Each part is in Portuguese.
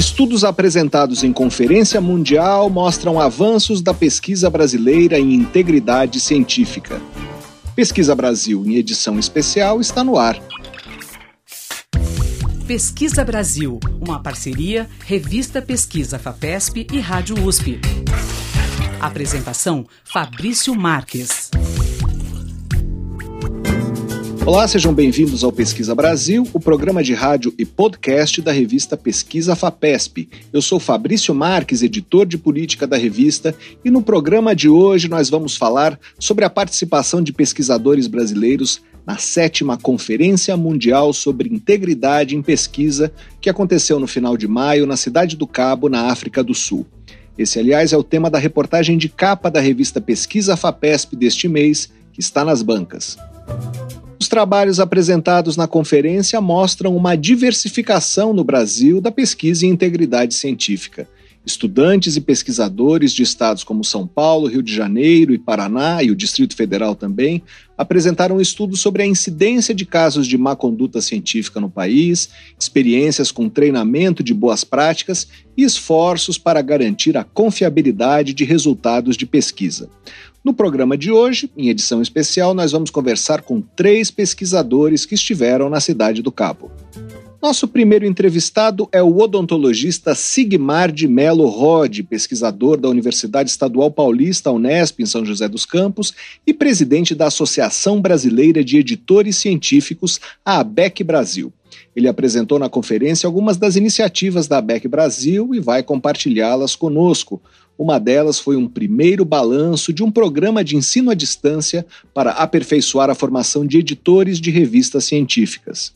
Estudos apresentados em conferência mundial mostram avanços da pesquisa brasileira em integridade científica. Pesquisa Brasil, em edição especial, está no ar. Pesquisa Brasil, uma parceria Revista Pesquisa FAPESP e Rádio USP. Apresentação Fabrício Marques. Olá, sejam bem-vindos ao Pesquisa Brasil, o programa de rádio e podcast da revista Pesquisa FAPESP. Eu sou Fabrício Marques, editor de política da revista, e no programa de hoje nós vamos falar sobre a participação de pesquisadores brasileiros na sétima Conferência Mundial sobre Integridade em Pesquisa, que aconteceu no final de maio na Cidade do Cabo, na África do Sul. Esse, aliás, é o tema da reportagem de capa da revista Pesquisa FAPESP deste mês, que está nas bancas. Os trabalhos apresentados na conferência mostram uma diversificação no Brasil da pesquisa em integridade científica. Estudantes e pesquisadores de estados como São Paulo, Rio de Janeiro e Paraná, e o Distrito Federal também, apresentaram estudos sobre a incidência de casos de má conduta científica no país, experiências com treinamento de boas práticas e esforços para garantir a confiabilidade de resultados de pesquisa. No programa de hoje, em edição especial, nós vamos conversar com três pesquisadores que estiveram na Cidade do Cabo. Nosso primeiro entrevistado é o odontologista Sigmar de Melo Rode, pesquisador da Universidade Estadual Paulista, Unesp, em São José dos Campos, e presidente da Associação Brasileira de Editores Científicos, a ABEC Brasil. Ele apresentou na conferência algumas das iniciativas da ABEC Brasil e vai compartilhá-las conosco. Uma delas foi um primeiro balanço de um programa de ensino à distância para aperfeiçoar a formação de editores de revistas científicas.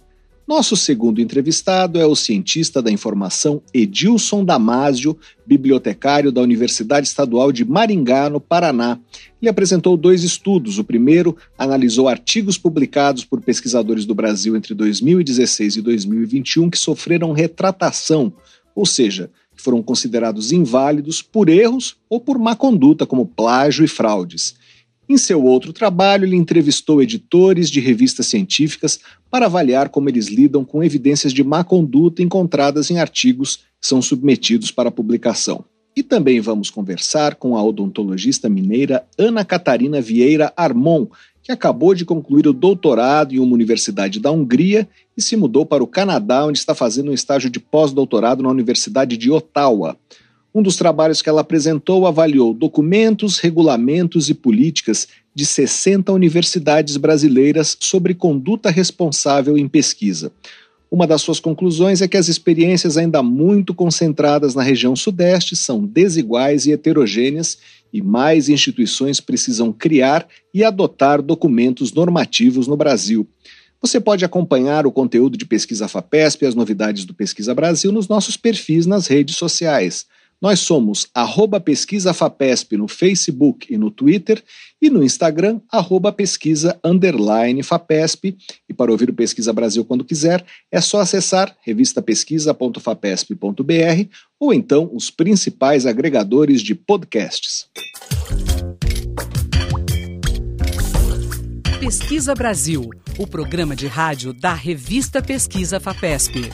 Nosso segundo entrevistado é o cientista da informação Edilson Damásio, bibliotecário da Universidade Estadual de Maringá, no Paraná. Ele apresentou dois estudos. O primeiro analisou artigos publicados por pesquisadores do Brasil entre 2016 e 2021 que sofreram retratação, ou seja, foram considerados inválidos por erros ou por má conduta, como plágio e fraudes. Em seu outro trabalho, ele entrevistou editores de revistas científicas para avaliar como eles lidam com evidências de má conduta encontradas em artigos que são submetidos para publicação. E também vamos conversar com a odontologista mineira Ana Catarina Vieira Armon, que acabou de concluir o doutorado em uma universidade da Hungria e se mudou para o Canadá, onde está fazendo um estágio de pós-doutorado na Universidade de Ottawa. Um dos trabalhos que ela apresentou avaliou documentos, regulamentos e políticas de 60 universidades brasileiras sobre conduta responsável em pesquisa. Uma das suas conclusões é que as experiências ainda muito concentradas na região Sudeste são desiguais e heterogêneas e mais instituições precisam criar e adotar documentos normativos no Brasil. Você pode acompanhar o conteúdo de Pesquisa FAPESP e as novidades do Pesquisa Brasil nos nossos perfis nas redes sociais. Nós somos arroba pesquisa FAPESP no Facebook e no Twitter e no Instagram, arroba pesquisa underline FAPESP. E para ouvir o Pesquisa Brasil quando quiser, é só acessar revistapesquisa.fapesp.br ou então os principais agregadores de podcasts. Pesquisa Brasil, o programa de rádio da revista Pesquisa FAPESP.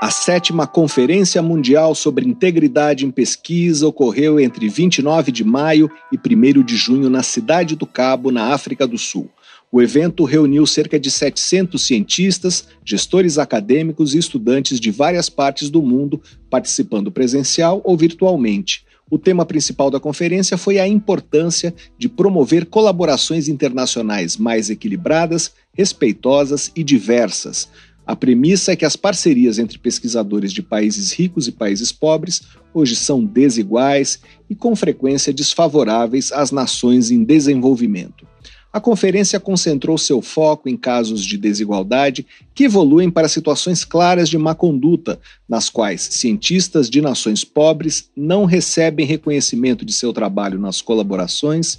A sétima Conferência Mundial sobre Integridade em Pesquisa ocorreu entre 29 de maio e 1 de junho na Cidade do Cabo, na África do Sul. O evento reuniu cerca de 700 cientistas, gestores acadêmicos e estudantes de várias partes do mundo, participando presencial ou virtualmente. O tema principal da conferência foi a importância de promover colaborações internacionais mais equilibradas, respeitosas e diversas, a premissa é que as parcerias entre pesquisadores de países ricos e países pobres hoje são desiguais e, com frequência, desfavoráveis às nações em desenvolvimento. A conferência concentrou seu foco em casos de desigualdade que evoluem para situações claras de má conduta, nas quais cientistas de nações pobres não recebem reconhecimento de seu trabalho nas colaborações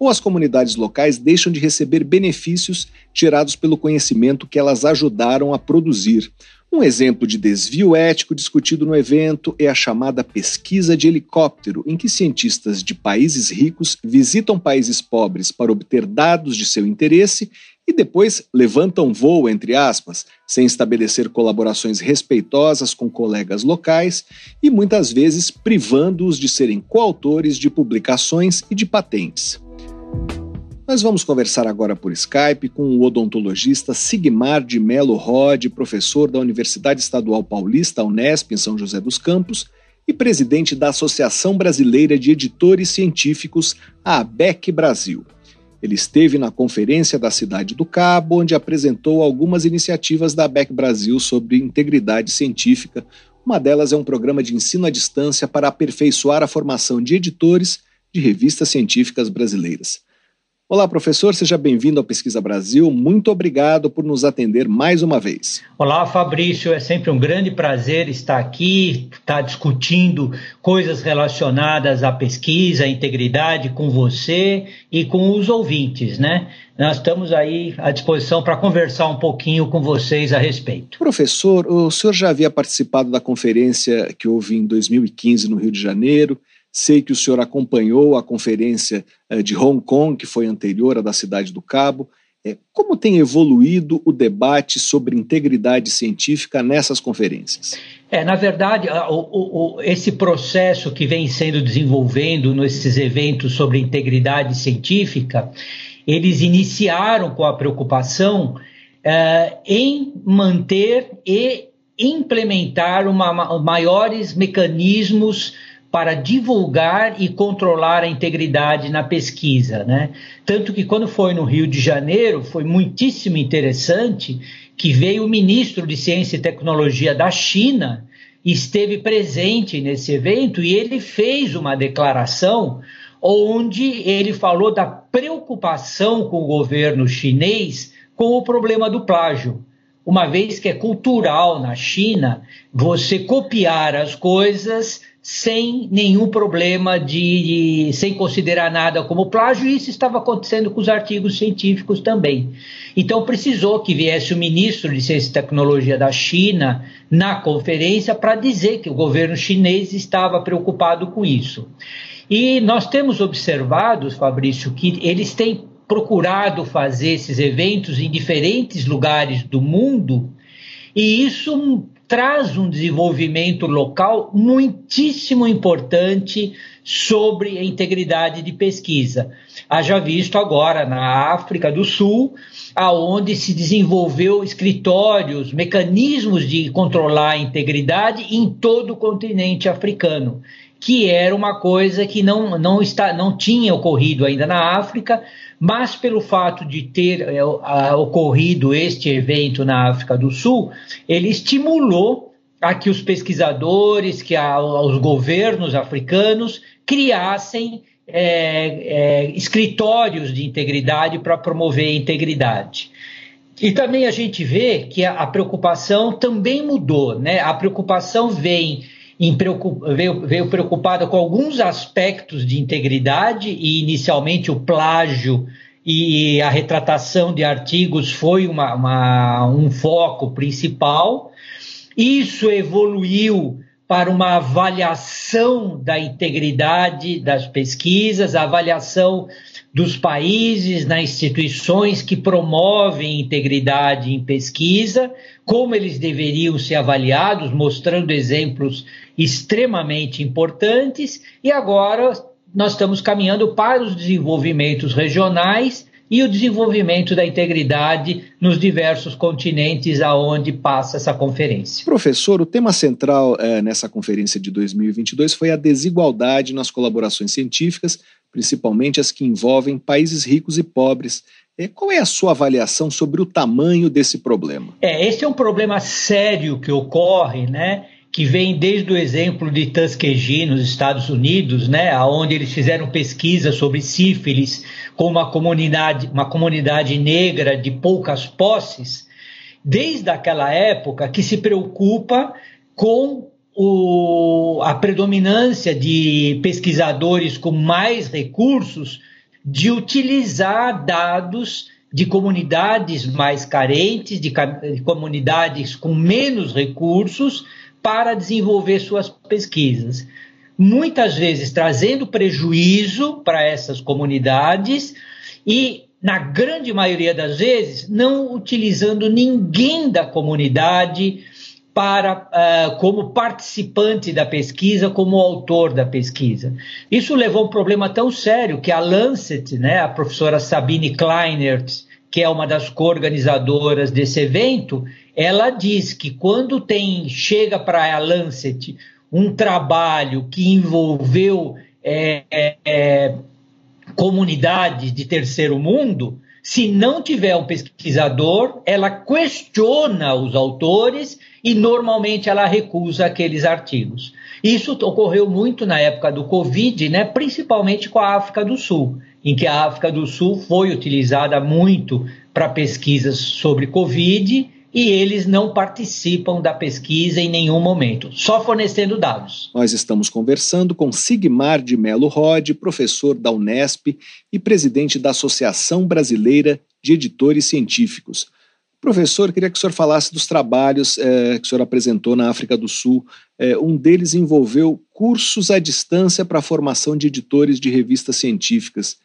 ou as comunidades locais deixam de receber benefícios tirados pelo conhecimento que elas ajudaram a produzir. Um exemplo de desvio ético discutido no evento é a chamada pesquisa de helicóptero, em que cientistas de países ricos visitam países pobres para obter dados de seu interesse e depois levantam voo, entre aspas, sem estabelecer colaborações respeitosas com colegas locais e muitas vezes privando-os de serem coautores de publicações e de patentes. Nós vamos conversar agora por Skype com o odontologista Sigmar de Melo Rode, professor da Universidade Estadual Paulista, Unesp, em São José dos Campos, e presidente da Associação Brasileira de Editores Científicos, a ABEC Brasil. Ele esteve na conferência da Cidade do Cabo, onde apresentou algumas iniciativas da ABEC Brasil sobre integridade científica. Uma delas é um programa de ensino à distância para aperfeiçoar a formação de editores de revistas científicas brasileiras. Olá, professor, seja bem-vindo ao Pesquisa Brasil. Muito obrigado por nos atender mais uma vez. Olá, Fabrício. É sempre um grande prazer estar aqui, estar discutindo coisas relacionadas à pesquisa, à integridade com você e com os ouvintes, né? Nós estamos aí à disposição para conversar um pouquinho com vocês a respeito. Professor, o senhor já havia participado da conferência que houve em 2015 no Rio de Janeiro Sei que o senhor acompanhou a conferência eh, de Hong Kong, que foi anterior à da Cidade do Cabo. Eh, como tem evoluído o debate sobre integridade científica nessas conferências? É, na verdade, o, o, esse processo que vem sendo desenvolvendo nesses eventos sobre integridade científica, eles iniciaram com a preocupação é, em manter e implementar uma, maiores mecanismos para divulgar e controlar a integridade na pesquisa, né? Tanto que quando foi no Rio de Janeiro, foi muitíssimo interessante que veio o ministro de Ciência e Tecnologia da China, esteve presente nesse evento e ele fez uma declaração onde ele falou da preocupação com o governo chinês com o problema do plágio. Uma vez que é cultural na China você copiar as coisas sem nenhum problema de, de, sem considerar nada como plágio, e isso estava acontecendo com os artigos científicos também. Então precisou que viesse o ministro de Ciência e Tecnologia da China na conferência para dizer que o governo chinês estava preocupado com isso. E nós temos observado, Fabrício, que eles têm procurado fazer esses eventos em diferentes lugares do mundo, e isso traz um desenvolvimento local muitíssimo importante sobre a integridade de pesquisa. Haja visto agora na África do Sul, aonde se desenvolveu escritórios, mecanismos de controlar a integridade em todo o continente africano, que era uma coisa que não, não, está, não tinha ocorrido ainda na África, mas pelo fato de ter é, ocorrido este evento na África do Sul, ele estimulou a que os pesquisadores, que a, os governos africanos criassem é, é, escritórios de integridade para promover a integridade. E também a gente vê que a, a preocupação também mudou, né? A preocupação vem veio, veio preocupada com alguns aspectos de integridade, e inicialmente o plágio e a retratação de artigos foi uma, uma, um foco principal. Isso evoluiu para uma avaliação da integridade das pesquisas, a avaliação dos países, nas instituições que promovem integridade em pesquisa, como eles deveriam ser avaliados, mostrando exemplos extremamente importantes, e agora nós estamos caminhando para os desenvolvimentos regionais e o desenvolvimento da integridade nos diversos continentes aonde passa essa conferência. Professor, o tema central é, nessa conferência de 2022 foi a desigualdade nas colaborações científicas, principalmente as que envolvem países ricos e pobres. É, qual é a sua avaliação sobre o tamanho desse problema? É, esse é um problema sério que ocorre, né? Que vem desde o exemplo de Tuskegee nos Estados Unidos, né, onde eles fizeram pesquisa sobre sífilis com uma comunidade, uma comunidade negra de poucas posses, desde aquela época que se preocupa com o, a predominância de pesquisadores com mais recursos de utilizar dados de comunidades mais carentes, de, de comunidades com menos recursos, para desenvolver suas pesquisas. Muitas vezes trazendo prejuízo para essas comunidades e na grande maioria das vezes, não utilizando ninguém da comunidade para uh, como participante da pesquisa, como autor da pesquisa. Isso levou a um problema tão sério que a Lancet, né, a professora Sabine Kleinert, que é uma das co-organizadoras desse evento, ela diz que quando tem chega para a Lancet um trabalho que envolveu é, é, é, comunidades de terceiro mundo, se não tiver um pesquisador, ela questiona os autores e normalmente ela recusa aqueles artigos. Isso ocorreu muito na época do Covid, né, principalmente com a África do Sul, em que a África do Sul foi utilizada muito para pesquisas sobre Covid e eles não participam da pesquisa em nenhum momento, só fornecendo dados. Nós estamos conversando com Sigmar de Melo Rode, professor da Unesp e presidente da Associação Brasileira de Editores Científicos. Professor, queria que o senhor falasse dos trabalhos é, que o senhor apresentou na África do Sul. É, um deles envolveu cursos à distância para a formação de editores de revistas científicas.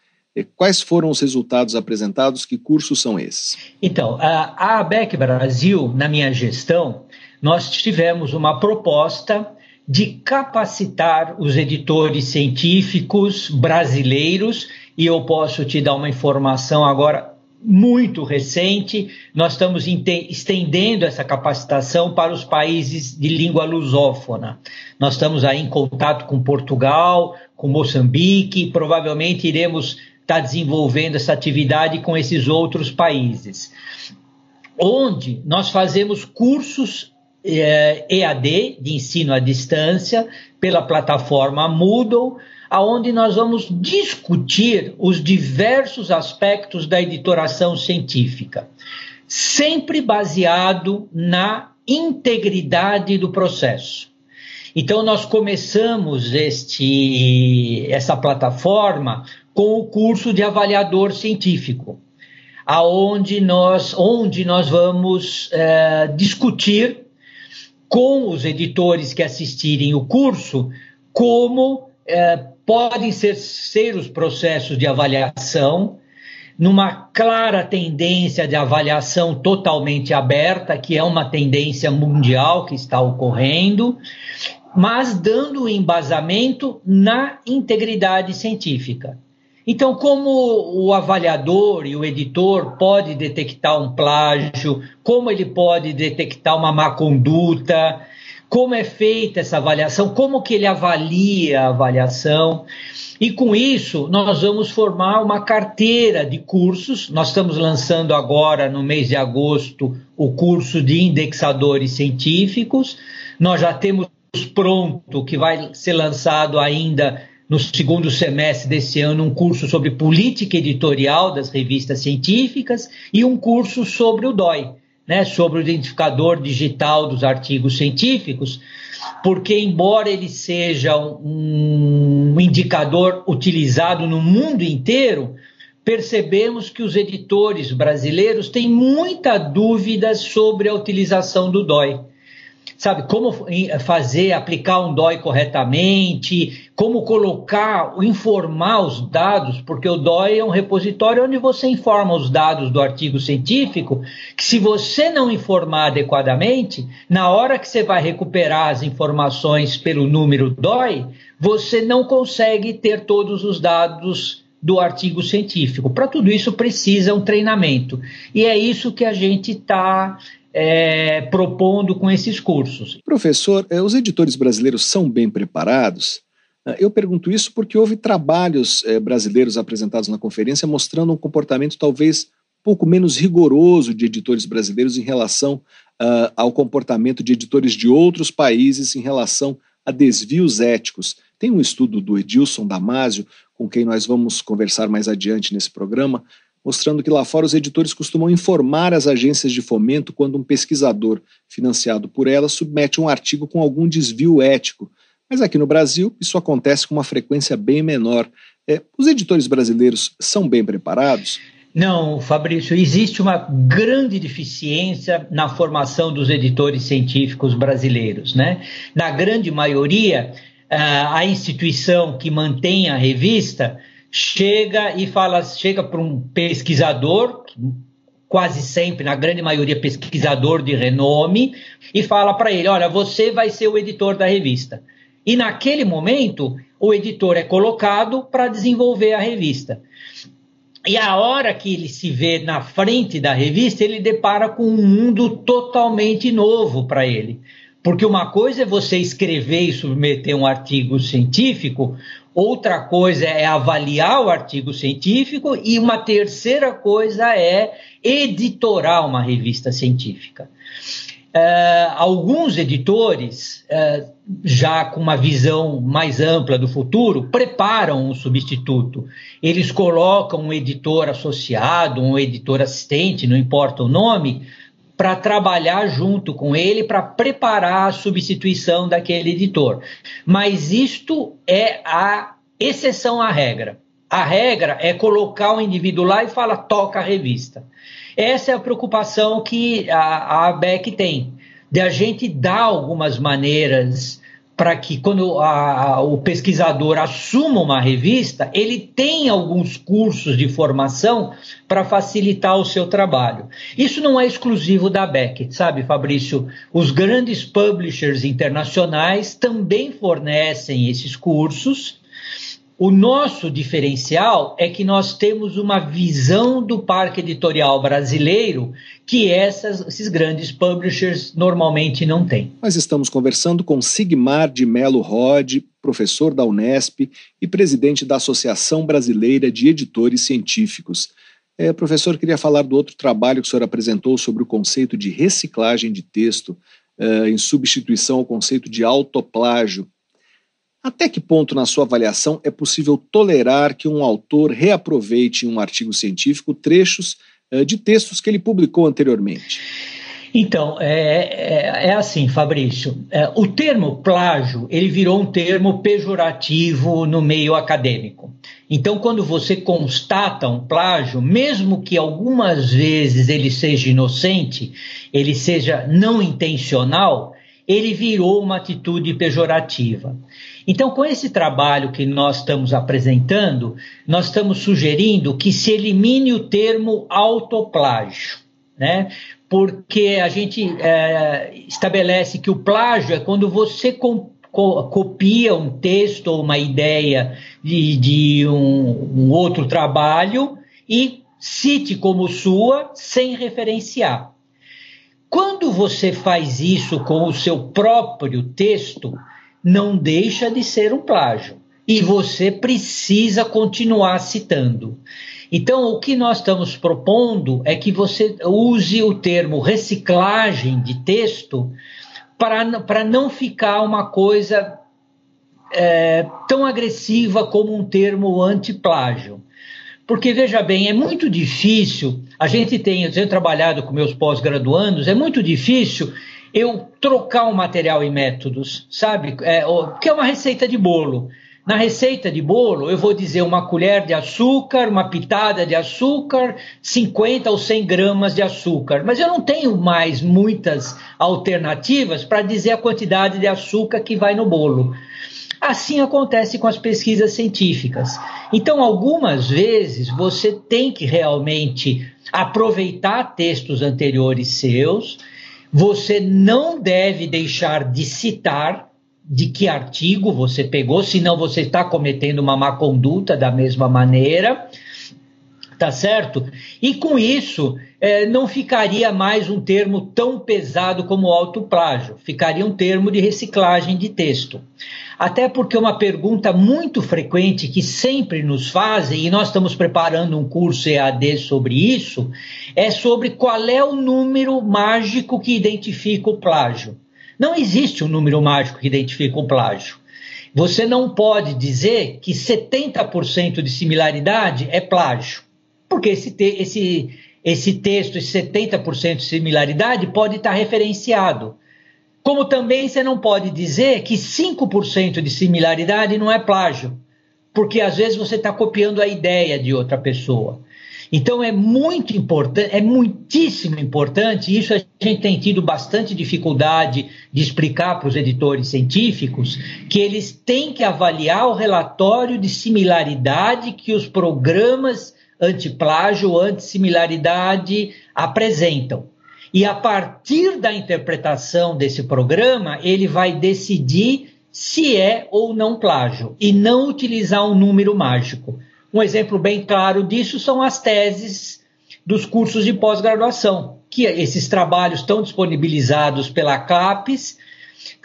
Quais foram os resultados apresentados? Que cursos são esses? Então, a ABEC Brasil, na minha gestão, nós tivemos uma proposta de capacitar os editores científicos brasileiros, e eu posso te dar uma informação agora muito recente, nós estamos estendendo essa capacitação para os países de língua lusófona. Nós estamos aí em contato com Portugal, com Moçambique, provavelmente iremos estar desenvolvendo essa atividade com esses outros países. Onde nós fazemos cursos eh, EAD, de ensino à distância, pela plataforma Moodle, aonde nós vamos discutir os diversos aspectos da editoração científica, sempre baseado na integridade do processo. Então nós começamos este essa plataforma com o curso de avaliador científico, aonde nós onde nós vamos é, discutir com os editores que assistirem o curso como é, podem ser, ser os processos de avaliação, numa clara tendência de avaliação totalmente aberta, que é uma tendência mundial que está ocorrendo, mas dando embasamento na integridade científica. Então, como o avaliador e o editor pode detectar um plágio, como ele pode detectar uma má conduta, como é feita essa avaliação, como que ele avalia a avaliação. E com isso, nós vamos formar uma carteira de cursos. Nós estamos lançando agora, no mês de agosto, o curso de indexadores científicos. Nós já temos pronto, que vai ser lançado ainda no segundo semestre desse ano, um curso sobre política editorial das revistas científicas e um curso sobre o DOI né, sobre o identificador digital dos artigos científicos, porque, embora ele seja um, indicador utilizado no mundo inteiro, percebemos que os editores brasileiros têm muita dúvida sobre a utilização do DOI sabe, como fazer, aplicar um DOI corretamente, como colocar, informar os dados, porque o DOI é um repositório onde você informa os dados do artigo científico, que se você não informar adequadamente, na hora que você vai recuperar as informações pelo número DOI, você não consegue ter todos os dados do artigo científico. Para tudo isso precisa um treinamento. E é isso que a gente está é, propondo com esses cursos. Professor, é, os editores brasileiros são bem preparados? É, eu pergunto isso porque houve trabalhos é, brasileiros apresentados na conferência mostrando um comportamento talvez pouco menos rigoroso de editores brasileiros em relação uh, ao comportamento de editores de outros países em relação a desvios éticos. Tem um estudo do Edilson Damasio, com quem nós vamos conversar mais adiante nesse programa, mostrando que lá fora os editores costumam informar as agências de fomento quando um pesquisador financiado por elas submete um artigo com algum desvio ético. Mas aqui no Brasil, isso acontece com uma frequência bem menor. É, os editores brasileiros são bem preparados? Não, Fabrício, existe uma grande deficiência na formação dos editores científicos brasileiros. Né? Na grande maioria, a instituição que mantém a revista chega e fala, chega para um pesquisador, quase sempre, na grande maioria, pesquisador de renome, e fala para ele: olha, você vai ser o editor da revista. E naquele momento, o editor é colocado para desenvolver a revista. E a hora que ele se vê na frente da revista, ele depara com um mundo totalmente novo para ele. Porque uma coisa é você escrever e submeter um artigo científico, outra coisa é avaliar o artigo científico, e uma terceira coisa é editorar uma revista científica. Uh, alguns editores, uh, já com uma visão mais ampla do futuro, preparam um substituto. Eles colocam um editor associado, um editor assistente, não importa o nome, para trabalhar junto com ele para preparar a substituição daquele editor. Mas isto é a exceção à regra. A regra é colocar o indivíduo lá e falar toca a revista. Essa é a preocupação que a, a ABEC tem, de a gente dar algumas maneiras para que quando a, a, o pesquisador assuma uma revista, ele tenha alguns cursos de formação para facilitar o seu trabalho. Isso não é exclusivo da Beckett, sabe, Fabrício? Os grandes publishers internacionais também fornecem esses cursos o nosso diferencial é que nós temos uma visão do parque editorial brasileiro que essas, esses grandes publishers normalmente não têm. Nós estamos conversando com Sigmar de Melo Rod, professor da Unesp e presidente da Associação Brasileira de Editores Científicos. É, professor, queria falar do outro trabalho que o senhor apresentou sobre o conceito de reciclagem de texto, é, em substituição ao conceito de autoplágio. Até que ponto, na sua avaliação, é possível tolerar que um autor reaproveite em um artigo científico trechos uh, de textos que ele publicou anteriormente? Então, é, é, é assim, Fabrício. É, o termo plágio ele virou um termo pejorativo no meio acadêmico. Então, quando você constata um plágio, mesmo que algumas vezes ele seja inocente, ele seja não intencional, ele virou uma atitude pejorativa. Então, com esse trabalho que nós estamos apresentando, nós estamos sugerindo que se elimine o termo autoplágio, né? Porque a gente é, estabelece que o plágio é quando você co copia um texto ou uma ideia de, de um, um outro trabalho e cite como sua sem referenciar. Quando você faz isso com o seu próprio texto, não deixa de ser um plágio. E você precisa continuar citando. Então, o que nós estamos propondo é que você use o termo reciclagem de texto para não ficar uma coisa é, tão agressiva como um termo antiplágio. Porque, veja bem, é muito difícil, a gente tem, eu tenho trabalhado com meus pós-graduandos, é muito difícil eu trocar um material em métodos, sabe? É, que é uma receita de bolo. Na receita de bolo, eu vou dizer uma colher de açúcar, uma pitada de açúcar, 50 ou 100 gramas de açúcar. Mas eu não tenho mais muitas alternativas para dizer a quantidade de açúcar que vai no bolo. Assim acontece com as pesquisas científicas. Então, algumas vezes, você tem que realmente aproveitar textos anteriores seus, você não deve deixar de citar de que artigo você pegou, senão você está cometendo uma má conduta da mesma maneira tá certo? E com isso, é, não ficaria mais um termo tão pesado como autoplágio, ficaria um termo de reciclagem de texto. Até porque uma pergunta muito frequente que sempre nos fazem, e nós estamos preparando um curso EAD sobre isso, é sobre qual é o número mágico que identifica o plágio. Não existe um número mágico que identifica o plágio. Você não pode dizer que 70% de similaridade é plágio porque esse, te, esse, esse texto, esse 70% de similaridade, pode estar referenciado. Como também você não pode dizer que 5% de similaridade não é plágio, porque às vezes você está copiando a ideia de outra pessoa. Então é muito importante, é muitíssimo importante, isso a gente tem tido bastante dificuldade de explicar para os editores científicos, que eles têm que avaliar o relatório de similaridade que os programas antiplágio, antissimilaridade apresentam. E a partir da interpretação desse programa, ele vai decidir se é ou não plágio e não utilizar um número mágico. Um exemplo bem claro disso são as teses dos cursos de pós-graduação, que esses trabalhos estão disponibilizados pela CAPES,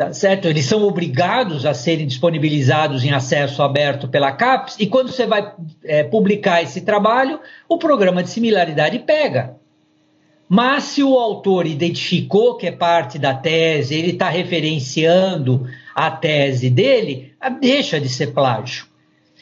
tá certo? Eles são obrigados a serem disponibilizados em acesso aberto pela CAPES, e quando você vai é, publicar esse trabalho, o programa de similaridade pega. Mas se o autor identificou que é parte da tese, ele está referenciando a tese dele, deixa de ser plágio.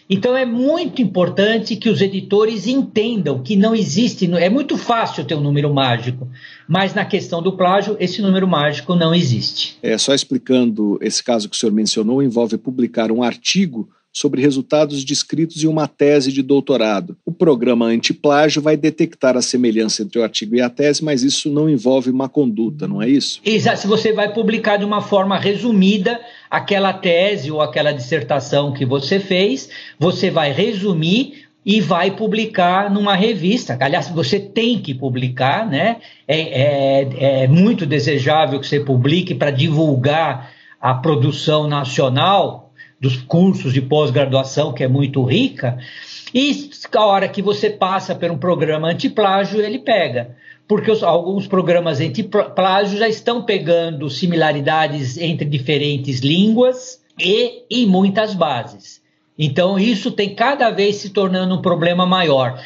Então é muito importante que os editores entendam que não existe, é muito fácil ter um número mágico, mas na questão do plágio, esse número mágico não existe. É, só explicando esse caso que o senhor mencionou, envolve publicar um artigo sobre resultados descritos em uma tese de doutorado. O programa antiplágio vai detectar a semelhança entre o artigo e a tese, mas isso não envolve uma conduta, não é isso? Exato. Se você vai publicar de uma forma resumida aquela tese ou aquela dissertação que você fez, você vai resumir e vai publicar numa revista. Aliás, você tem que publicar, né? É, é, é muito desejável que você publique para divulgar a produção nacional dos cursos de pós-graduação, que é muito rica, e a hora que você passa por um programa antiplágio, ele pega. Porque os, alguns programas antiplágio já estão pegando similaridades entre diferentes línguas e em muitas bases. Então, isso tem cada vez se tornando um problema maior.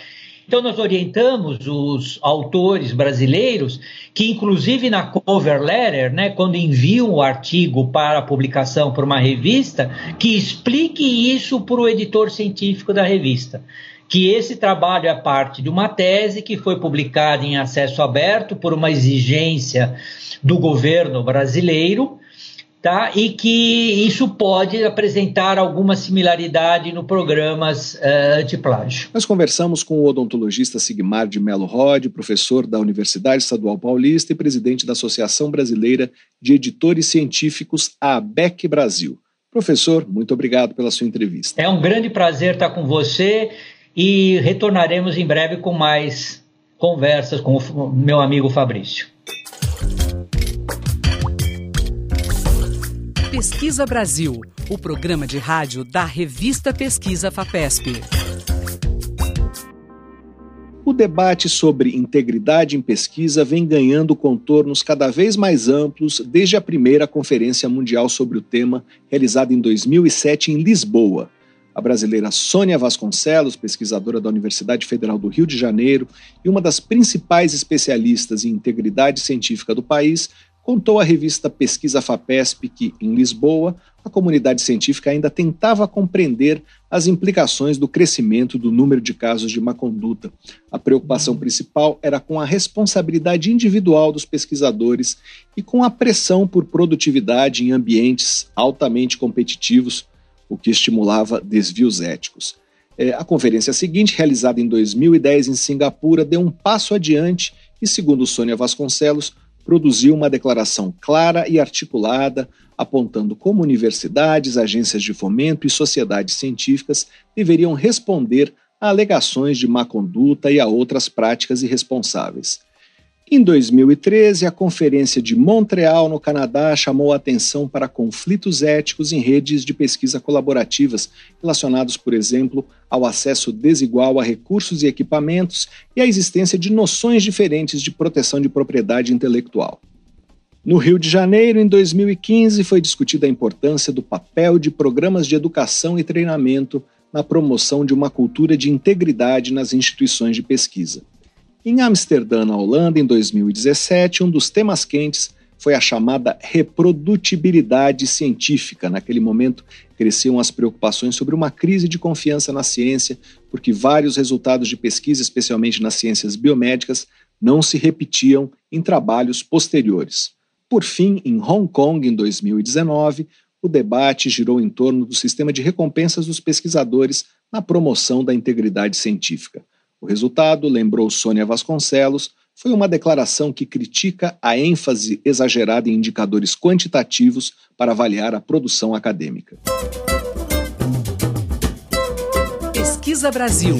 Então, nós orientamos os autores brasileiros que, inclusive na cover letter, né, quando enviam o artigo para publicação por uma revista, que explique isso para o editor científico da revista. Que esse trabalho é parte de uma tese que foi publicada em acesso aberto por uma exigência do governo brasileiro tá? e que isso pode apresentar alguma similaridade no programas uh, antiplágio. Nós conversamos com o odontologista Sigmar de Melo Rode, professor da Universidade Estadual Paulista e presidente da Associação Brasileira de Editores Científicos, a ABEC Brasil. Professor, muito obrigado pela sua entrevista. É um grande prazer estar com você e retornaremos em breve com mais conversas com o meu amigo Fabrício. Pesquisa Brasil, o programa de rádio da revista Pesquisa FAPESP. O debate sobre integridade em pesquisa vem ganhando contornos cada vez mais amplos desde a primeira Conferência Mundial sobre o tema, realizada em 2007 em Lisboa. A brasileira Sônia Vasconcelos, pesquisadora da Universidade Federal do Rio de Janeiro e uma das principais especialistas em integridade científica do país, contou à revista Pesquisa FAPESP que, em Lisboa, a comunidade científica ainda tentava compreender as implicações do crescimento do número de casos de má conduta. A preocupação principal era com a responsabilidade individual dos pesquisadores e com a pressão por produtividade em ambientes altamente competitivos, o que estimulava desvios éticos. É, a conferência seguinte, realizada em 2010 em Singapura, deu um passo adiante e, segundo Sônia Vasconcelos, produziu uma declaração clara e articulada, apontando como universidades, agências de fomento e sociedades científicas deveriam responder a alegações de má conduta e a outras práticas irresponsáveis. Em 2013, a Conferência de Montreal, no Canadá, chamou a atenção para conflitos éticos em redes de pesquisa colaborativas, relacionados, por exemplo, ao acesso desigual a recursos e equipamentos e à existência de noções diferentes de proteção de propriedade intelectual. No Rio de Janeiro, em 2015, foi discutida a importância do papel de programas de educação e treinamento na promoção de uma cultura de integridade nas instituições de pesquisa. Em Amsterdã, na Holanda, em 2017, um dos temas quentes foi a chamada reprodutibilidade científica. Naquele momento, cresciam as preocupações sobre uma crise de confiança na ciência, porque vários resultados de pesquisa, especialmente nas ciências biomédicas, não se repetiam em trabalhos posteriores. Por fim, em Hong Kong, em 2019, o debate girou em torno do sistema de recompensas dos pesquisadores na promoção da integridade científica. O resultado, lembrou Sônia Vasconcelos, foi uma declaração que critica a ênfase exagerada em indicadores quantitativos para avaliar a produção acadêmica. Pesquisa Brasil.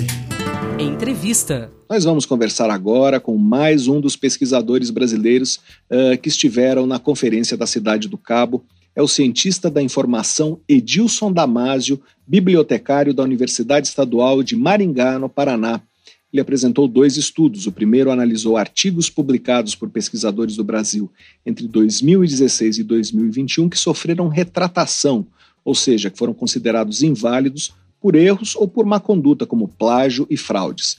Entrevista. Nós vamos conversar agora com mais um dos pesquisadores brasileiros uh, que estiveram na Conferência da Cidade do Cabo. É o cientista da informação Edilson Damásio, bibliotecário da Universidade Estadual de Maringá, no Paraná. Ele apresentou dois estudos. O primeiro analisou artigos publicados por pesquisadores do Brasil entre 2016 e 2021 que sofreram retratação, ou seja, que foram considerados inválidos por erros ou por má conduta, como plágio e fraudes.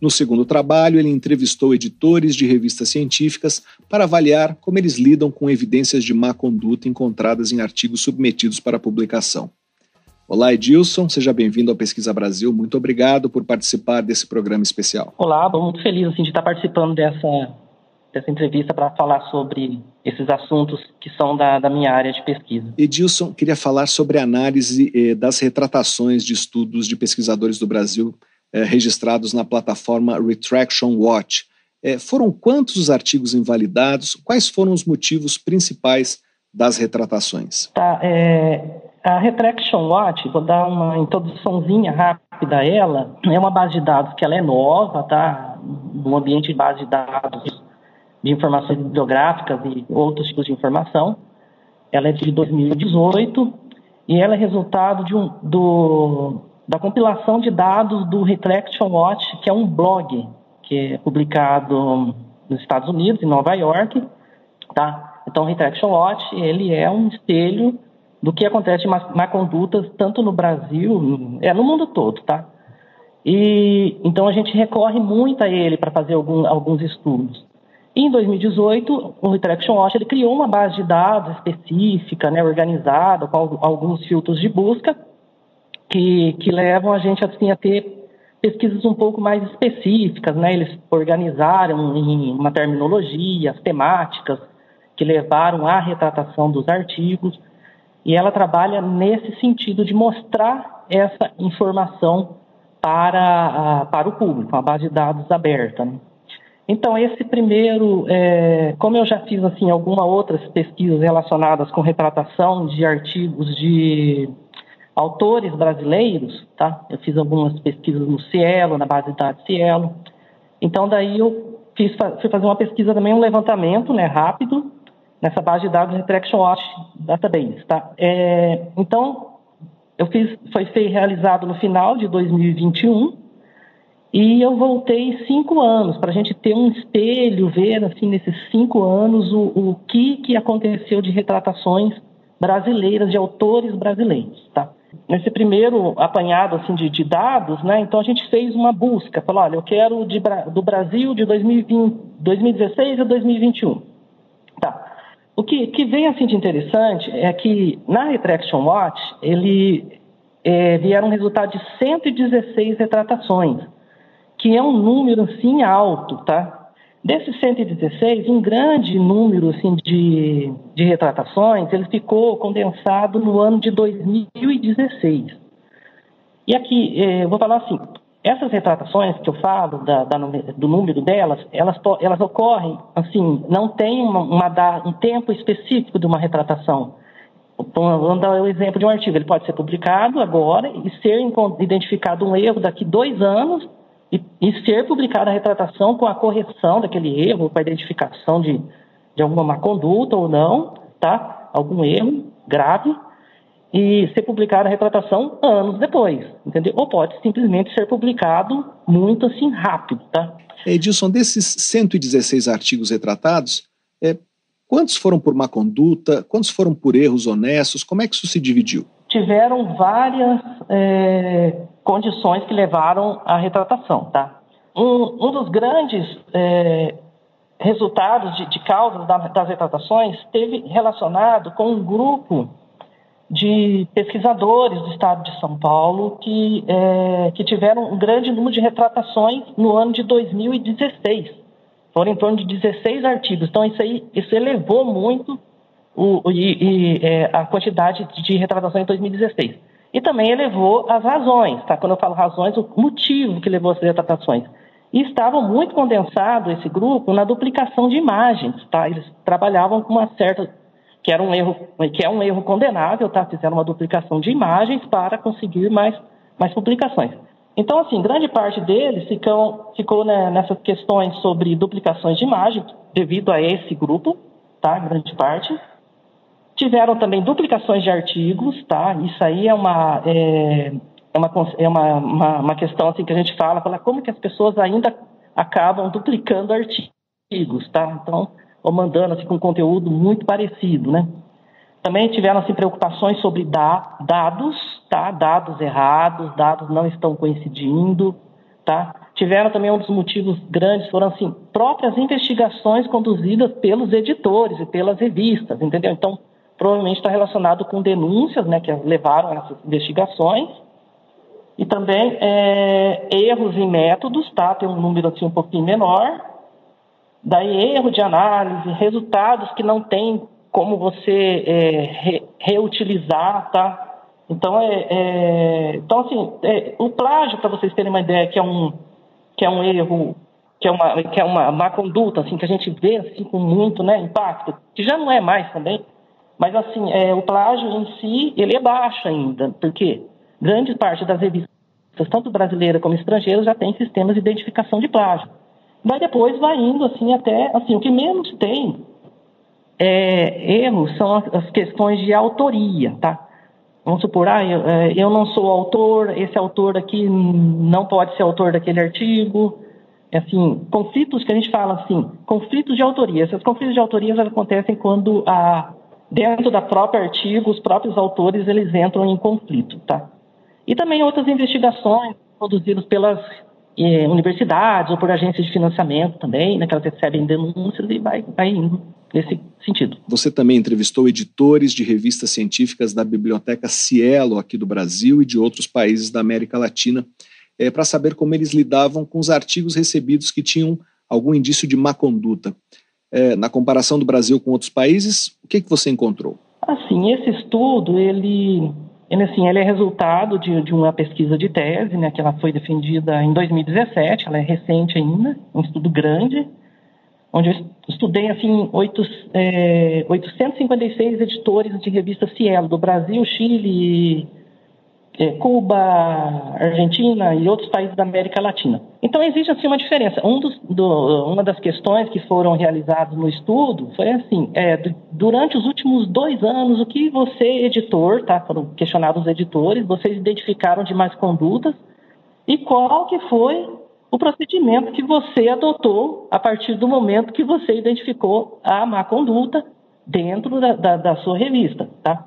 No segundo trabalho, ele entrevistou editores de revistas científicas para avaliar como eles lidam com evidências de má conduta encontradas em artigos submetidos para publicação. Olá, Edilson, seja bem-vindo ao Pesquisa Brasil. Muito obrigado por participar desse programa especial. Olá, estou muito feliz assim, de estar participando dessa, dessa entrevista para falar sobre esses assuntos que são da, da, minha área de pesquisa. Edilson, queria falar sobre a análise eh, das retratações de estudos de pesquisadores do Brasil eh, registrados na plataforma Retraction Watch. Eh, foram quantos os artigos invalidados? Quais foram os motivos principais das retratações? Tá, é, a Retraction Watch, vou dar uma introduçãozinha rápida a ela, é uma base de dados que ela é nova, tá? No ambiente de base de dados de informações bibliográficas e outros tipos de informação. Ela é de 2018 e ela é resultado de um, do, da compilação de dados do Retraction Watch, que é um blog que é publicado nos Estados Unidos, em Nova York, tá? Então, o Retraction Watch, ele é um espelho do que acontece de má, condutas tanto no Brasil, é no mundo todo, tá? E então a gente recorre muito a ele para fazer algum, alguns estudos. Em 2018, o Retraction Watch ele criou uma base de dados específica, né, organizada, com alguns filtros de busca, que, que levam a gente assim, a ter pesquisas um pouco mais específicas. Né? Eles organizaram em uma terminologia, as temáticas que levaram à retratação dos artigos, e ela trabalha nesse sentido de mostrar essa informação para, para o público, uma base de dados aberta. Né? Então, esse primeiro, é, como eu já fiz assim algumas outras pesquisas relacionadas com retratação de artigos de autores brasileiros, tá? Eu fiz algumas pesquisas no Cielo, na base de dados Cielo. Então, daí eu fiz, fui fazer uma pesquisa também, um levantamento, né, rápido, nessa base de dados Retraction Watch Database, tá? É, então, eu fiz, foi, foi realizado no final de 2021 e eu voltei cinco anos para a gente ter um espelho, ver assim nesses cinco anos o, o que, que aconteceu de retratações brasileiras de autores brasileiros, tá? Nesse primeiro apanhado assim de, de dados, né? Então a gente fez uma busca, falou, olha, eu quero de, do Brasil de 2020, 2016 a 2021, tá? O que, que vem assim de interessante é que na Retraction Watch ele é, vieram um resultado de 116 retratações que é um número assim alto, tá? Desses 116, um grande número assim, de, de retratações, ele ficou condensado no ano de 2016. E aqui, eu vou falar assim, essas retratações que eu falo, da, da, do número delas, elas, elas ocorrem, assim, não tem uma, uma, um tempo específico de uma retratação. Vamos dar o exemplo de um artigo, ele pode ser publicado agora e ser identificado um erro daqui dois anos e, e ser publicada a retratação com a correção daquele erro, com a identificação de, de alguma má conduta ou não, tá? Algum erro grave, e ser publicada a retratação anos depois, entendeu? Ou pode simplesmente ser publicado muito assim rápido, tá? Edilson, desses 116 artigos retratados, é, quantos foram por má conduta, quantos foram por erros honestos, como é que isso se dividiu? Tiveram várias é, condições que levaram à retratação, tá? Um, um dos grandes é, resultados de, de causas das retratações teve relacionado com um grupo de pesquisadores do estado de São Paulo que, é, que tiveram um grande número de retratações no ano de 2016. Foram em torno de 16 artigos. Então, isso aí isso elevou muito o, e, e, é, a quantidade de retratações em 2016. E também elevou as razões, tá? Quando eu falo razões, o motivo que levou essas retratações. E estavam muito condensados, esse grupo, na duplicação de imagens, tá? Eles trabalhavam com uma certa que era um erro, que é um erro condenável, tá? Fizeram uma duplicação de imagens para conseguir mais, mais publicações. Então, assim, grande parte deles ficam, ficou né, nessas questões sobre duplicações de imagens devido a esse grupo, tá? Grande parte. Tiveram também duplicações de artigos, tá? Isso aí é uma é, é uma, é uma, uma, uma questão assim que a gente fala, fala como que as pessoas ainda acabam duplicando artigos, tá? Então ou mandando assim, com conteúdo muito parecido, né? Também tiveram assim, preocupações sobre da, dados, tá? Dados errados, dados não estão coincidindo, tá? Tiveram também um dos motivos grandes foram assim próprias investigações conduzidas pelos editores e pelas revistas, entendeu? Então provavelmente está relacionado com denúncias, né, que levaram a essas investigações e também é, erros em métodos, tá? Tem um número assim um pouquinho menor, Daí erro de análise, resultados que não tem como você é, re, reutilizar, tá? Então, é, é então assim, é, o plágio, para vocês terem uma ideia, que é um, que é um erro, que é uma, que é uma má conduta, assim, que a gente vê assim, com muito né, impacto, que já não é mais também, mas assim, é, o plágio em si, ele é baixo ainda, porque grande parte das revistas, tanto brasileiras como estrangeiras, já tem sistemas de identificação de plágio. Mas depois vai indo assim até assim o que menos tem é, erros são as questões de autoria, tá? Vamos supor, ah, eu, é, eu não sou autor, esse autor aqui não pode ser autor daquele artigo. Assim, conflitos que a gente fala assim, conflitos de autoria. Esses conflitos de autoria acontecem quando a, dentro da própria artigo, os próprios autores eles entram em conflito, tá? E também outras investigações produzidas pelas eh, universidades ou por agências de financiamento também, né, que elas recebem denúncias e vai, vai indo nesse sentido. Você também entrevistou editores de revistas científicas da Biblioteca Cielo aqui do Brasil e de outros países da América Latina é, para saber como eles lidavam com os artigos recebidos que tinham algum indício de má conduta. É, na comparação do Brasil com outros países, o que, que você encontrou? Assim, esse estudo, ele ele, assim, ele é resultado de, de, uma pesquisa de tese, né, que ela foi defendida em 2017, ela é recente ainda, um estudo grande, onde eu estudei assim, 8, é, 856 editores de revista Cielo, do Brasil, Chile, é, Cuba, Argentina e outros países da América Latina. Então existe assim uma diferença. Um dos, do, uma das questões que foram realizadas no estudo foi assim: é, durante os últimos dois anos, o que você editor, tá? Foram questionados os editores, vocês identificaram de mais condutas e qual que foi o procedimento que você adotou a partir do momento que você identificou a má conduta dentro da, da, da sua revista, tá?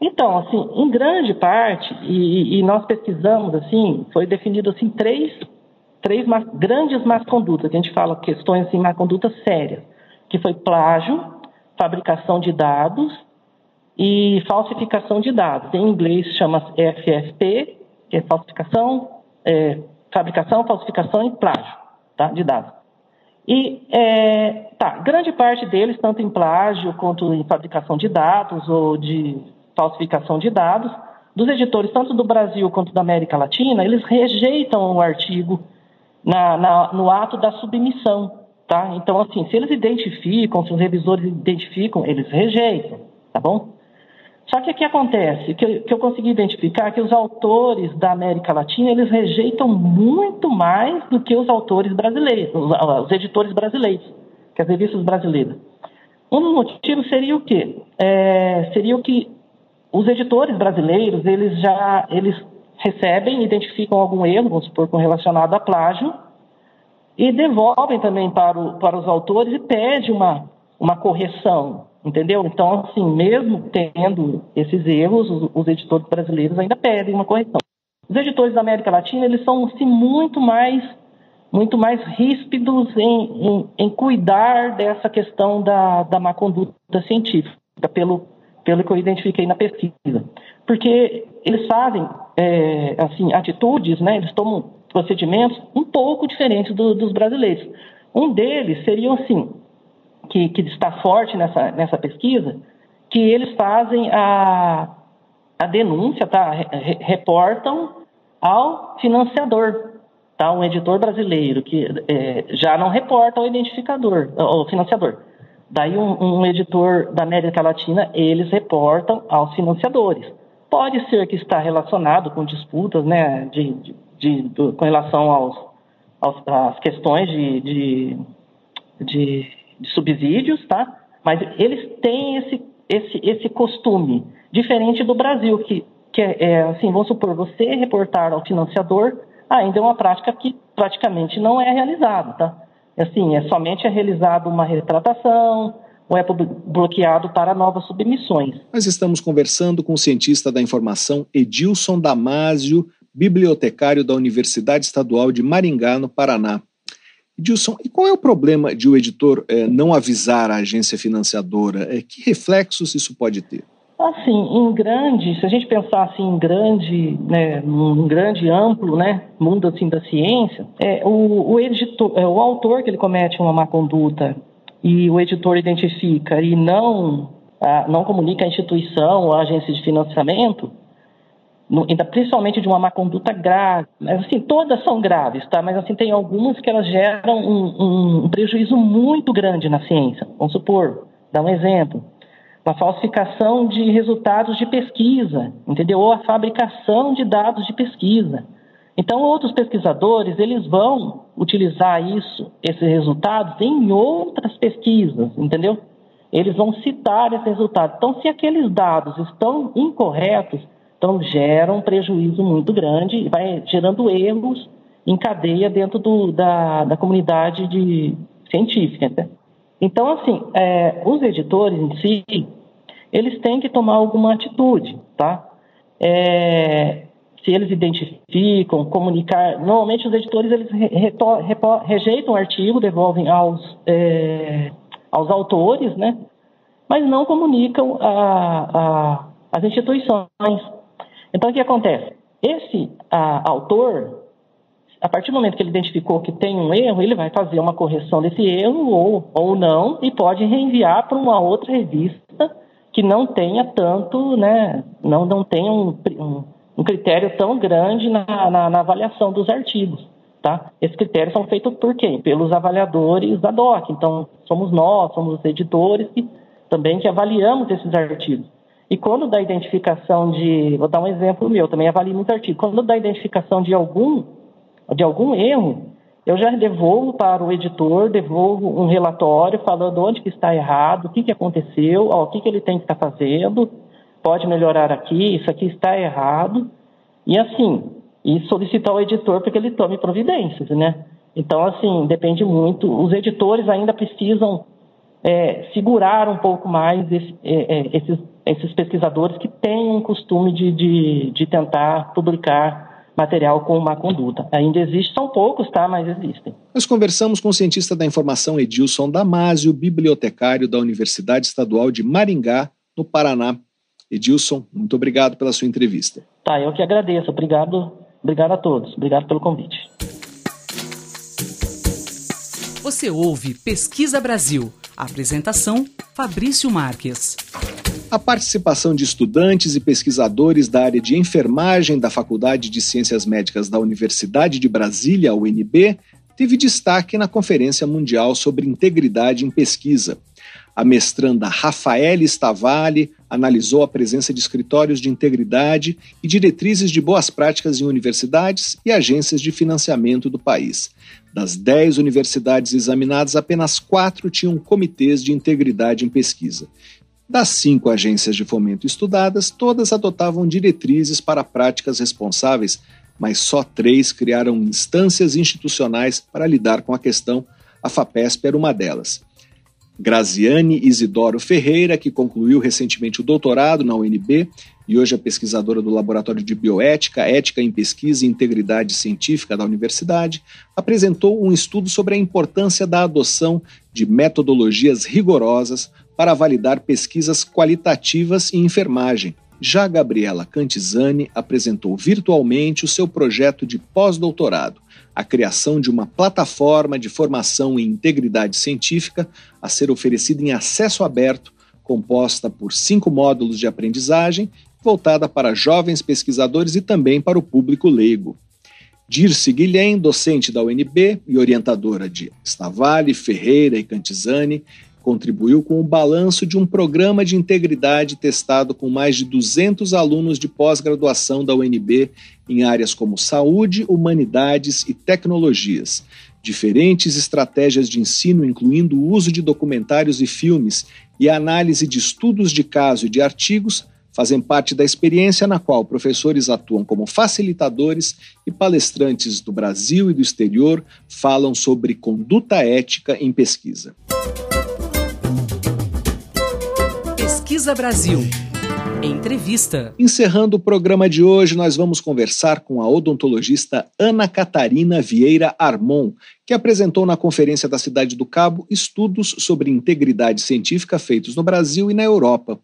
Então, assim, em grande parte, e, e nós pesquisamos, assim, foi definido, assim, três, três más, grandes más condutas, que a gente fala questões, assim, má condutas sérias, que foi plágio, fabricação de dados e falsificação de dados. Em inglês chama FFP, que é falsificação, é, fabricação, falsificação e plágio tá, de dados. E, é, tá, grande parte deles, tanto em plágio quanto em fabricação de dados ou de falsificação de dados, dos editores, tanto do Brasil quanto da América Latina, eles rejeitam o artigo na, na, no ato da submissão. Tá? Então, assim, se eles identificam, se os revisores identificam, eles rejeitam, tá bom? Só que o que acontece? Que, que eu consegui identificar que os autores da América Latina, eles rejeitam muito mais do que os autores brasileiros, os, os editores brasileiros, que as revistas brasileiras. Um dos motivos seria o quê? É, seria o que os editores brasileiros, eles já eles recebem, identificam algum erro, vamos supor, com relacionado a plágio, e devolvem também para, o, para os autores e pedem uma, uma correção, entendeu? Então, assim, mesmo tendo esses erros, os, os editores brasileiros ainda pedem uma correção. Os editores da América Latina, eles são, assim, muito mais muito mais ríspidos em, em, em cuidar dessa questão da, da má conduta científica, pelo, pelo que eu identifiquei na pesquisa. Porque eles fazem, é, assim, atitudes, né, eles tomam procedimentos um pouco diferentes do, dos brasileiros. Um deles seria, assim, que, que está forte nessa, nessa pesquisa, que eles fazem a, a denúncia, tá? Reportam ao financiador, tá? Um editor brasileiro que é, já não reporta ao identificador, ao financiador. Daí um, um, editor da América Latina, eles reportam aos financiadores. Pode ser que está relacionado com disputas, né, de, de, de, de com relação aos, aos, às questões de, de, subsídios, tá? Mas eles têm esse, esse, esse costume, diferente do Brasil, que, que é, é assim, vamos supor, você reportar ao financiador ainda é uma prática que praticamente não é realizada, tá? Assim, é somente é realizada uma retratação, ou é bloqueado para novas submissões. Nós estamos conversando com o cientista da informação Edilson Damásio, bibliotecário da Universidade Estadual de Maringá, no Paraná. Edilson, e qual é o problema de o editor eh, não avisar a agência financiadora? Eh, que reflexos isso pode ter? Assim, em grande, se a gente pensar assim em grande, né, um grande amplo, né, mundo assim da ciência, é o, o editor, é, o autor que ele comete uma má conduta e o editor identifica e não a, não comunica à instituição ou à agência de financiamento, no, ainda principalmente de uma má conduta grave, mas assim todas são graves, tá? Mas assim tem algumas que elas geram um, um, prejuízo muito grande na ciência. Vamos supor, dar um exemplo a falsificação de resultados de pesquisa, entendeu? Ou a fabricação de dados de pesquisa. Então, outros pesquisadores, eles vão utilizar isso, esses resultados, em outras pesquisas, entendeu? Eles vão citar esses resultados. Então, se aqueles dados estão incorretos, então geram um prejuízo muito grande e vai gerando erros em cadeia dentro do, da, da comunidade de, científica. Né? Então, assim, é, os editores em si, eles têm que tomar alguma atitude, tá? É, se eles identificam, comunicar. Normalmente os editores eles rejeitam o artigo, devolvem aos, é, aos autores, né? Mas não comunicam a, a, as instituições. Então o que acontece? Esse a, autor a partir do momento que ele identificou que tem um erro, ele vai fazer uma correção desse erro ou, ou não e pode reenviar para uma outra revista que não tenha tanto, né, não, não tenha um, um, um critério tão grande na, na, na, avaliação dos artigos. Tá? Esses critérios são feitos por quem? Pelos avaliadores da DOC. Então, somos nós, somos os editores que, também que avaliamos esses artigos. E quando dá identificação de, vou dar um exemplo meu, também avalio muito artigo. Quando dá identificação de algum de algum erro, eu já devolvo para o editor, devolvo um relatório falando onde que está errado, o que, que aconteceu, ó, o que, que ele tem que estar fazendo, pode melhorar aqui, isso aqui está errado, e assim, e solicitar ao editor para que ele tome providências, né? Então, assim, depende muito. Os editores ainda precisam é, segurar um pouco mais esse, é, é esses, esses pesquisadores que têm um costume de, de, de tentar publicar material com má conduta. Ainda existem, são poucos, tá? Mas existem. Nós conversamos com o cientista da informação Edilson Damásio, bibliotecário da Universidade Estadual de Maringá, no Paraná. Edilson, muito obrigado pela sua entrevista. Tá, eu que agradeço. Obrigado, obrigado a todos. Obrigado pelo convite. Você ouve Pesquisa Brasil. apresentação: Fabrício Marques. A participação de estudantes e pesquisadores da área de enfermagem da Faculdade de Ciências Médicas da Universidade de Brasília, UNB, teve destaque na Conferência Mundial sobre Integridade em Pesquisa. A mestranda Rafaela Stavale analisou a presença de escritórios de integridade e diretrizes de boas práticas em universidades e agências de financiamento do país. Das dez universidades examinadas, apenas quatro tinham comitês de integridade em pesquisa. Das cinco agências de fomento estudadas, todas adotavam diretrizes para práticas responsáveis, mas só três criaram instâncias institucionais para lidar com a questão. A FAPESP era uma delas. Graziane Isidoro Ferreira, que concluiu recentemente o doutorado na UNB e hoje é pesquisadora do Laboratório de Bioética, Ética em Pesquisa e Integridade Científica da Universidade, apresentou um estudo sobre a importância da adoção de metodologias rigorosas para validar pesquisas qualitativas em enfermagem. Já Gabriela Cantizani apresentou virtualmente o seu projeto de pós-doutorado, a criação de uma plataforma de formação em integridade científica a ser oferecida em acesso aberto, composta por cinco módulos de aprendizagem voltada para jovens pesquisadores e também para o público leigo. Dirce Guilhem, docente da UNB e orientadora de Stavale, Ferreira e Cantizani, contribuiu com o balanço de um programa de integridade testado com mais de 200 alunos de pós-graduação da UNB em áreas como saúde, humanidades e tecnologias. Diferentes estratégias de ensino, incluindo o uso de documentários e filmes e a análise de estudos de caso e de artigos, fazem parte da experiência na qual professores atuam como facilitadores e palestrantes do Brasil e do exterior falam sobre conduta ética em pesquisa. Pesquisa Brasil. Entrevista. Encerrando o programa de hoje, nós vamos conversar com a odontologista Ana Catarina Vieira Armon, que apresentou na Conferência da Cidade do Cabo estudos sobre integridade científica feitos no Brasil e na Europa.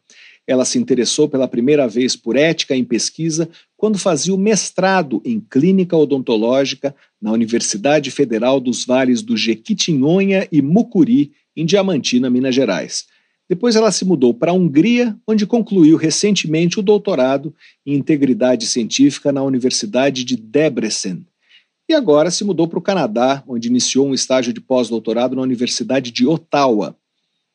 Ela se interessou pela primeira vez por ética em pesquisa quando fazia o mestrado em clínica odontológica na Universidade Federal dos Vales do Jequitinhonha e Mucuri, em Diamantina, Minas Gerais. Depois ela se mudou para a Hungria, onde concluiu recentemente o doutorado em integridade científica na Universidade de Debrecen. E agora se mudou para o Canadá, onde iniciou um estágio de pós-doutorado na Universidade de Ottawa.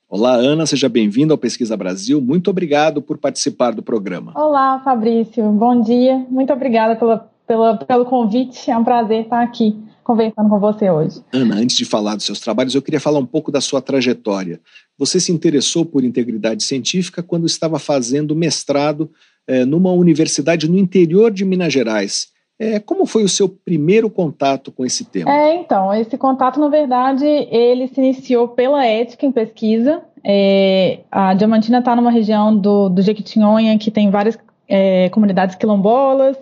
Olá, Ana, seja bem-vinda ao Pesquisa Brasil. Muito obrigado por participar do programa. Olá, Fabrício. Bom dia. Muito obrigada pela, pela, pelo convite. É um prazer estar aqui conversando com você hoje. Ana, antes de falar dos seus trabalhos, eu queria falar um pouco da sua trajetória. Você se interessou por integridade científica quando estava fazendo mestrado eh, numa universidade no interior de Minas Gerais. É, como foi o seu primeiro contato com esse tema? É, então, esse contato, na verdade, ele se iniciou pela ética em pesquisa. É, a Diamantina está numa região do, do Jequitinhonha que tem várias é, comunidades quilombolas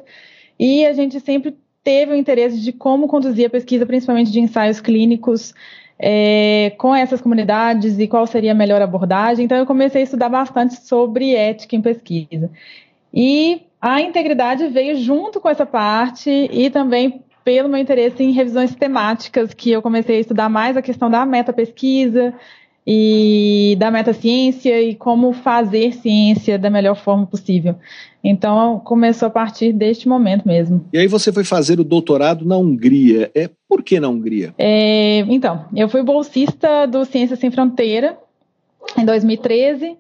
e a gente sempre teve o interesse de como conduzir a pesquisa, principalmente de ensaios clínicos, é, com essas comunidades e qual seria a melhor abordagem. Então, eu comecei a estudar bastante sobre ética em pesquisa. E a integridade veio junto com essa parte e também pelo meu interesse em revisões temáticas, que eu comecei a estudar mais a questão da meta-pesquisa e da meta-ciência e como fazer ciência da melhor forma possível. Então, começou a partir deste momento mesmo. E aí você foi fazer o doutorado na Hungria. É, por que na Hungria? É, então, eu fui bolsista do Ciências Sem Fronteira em 2013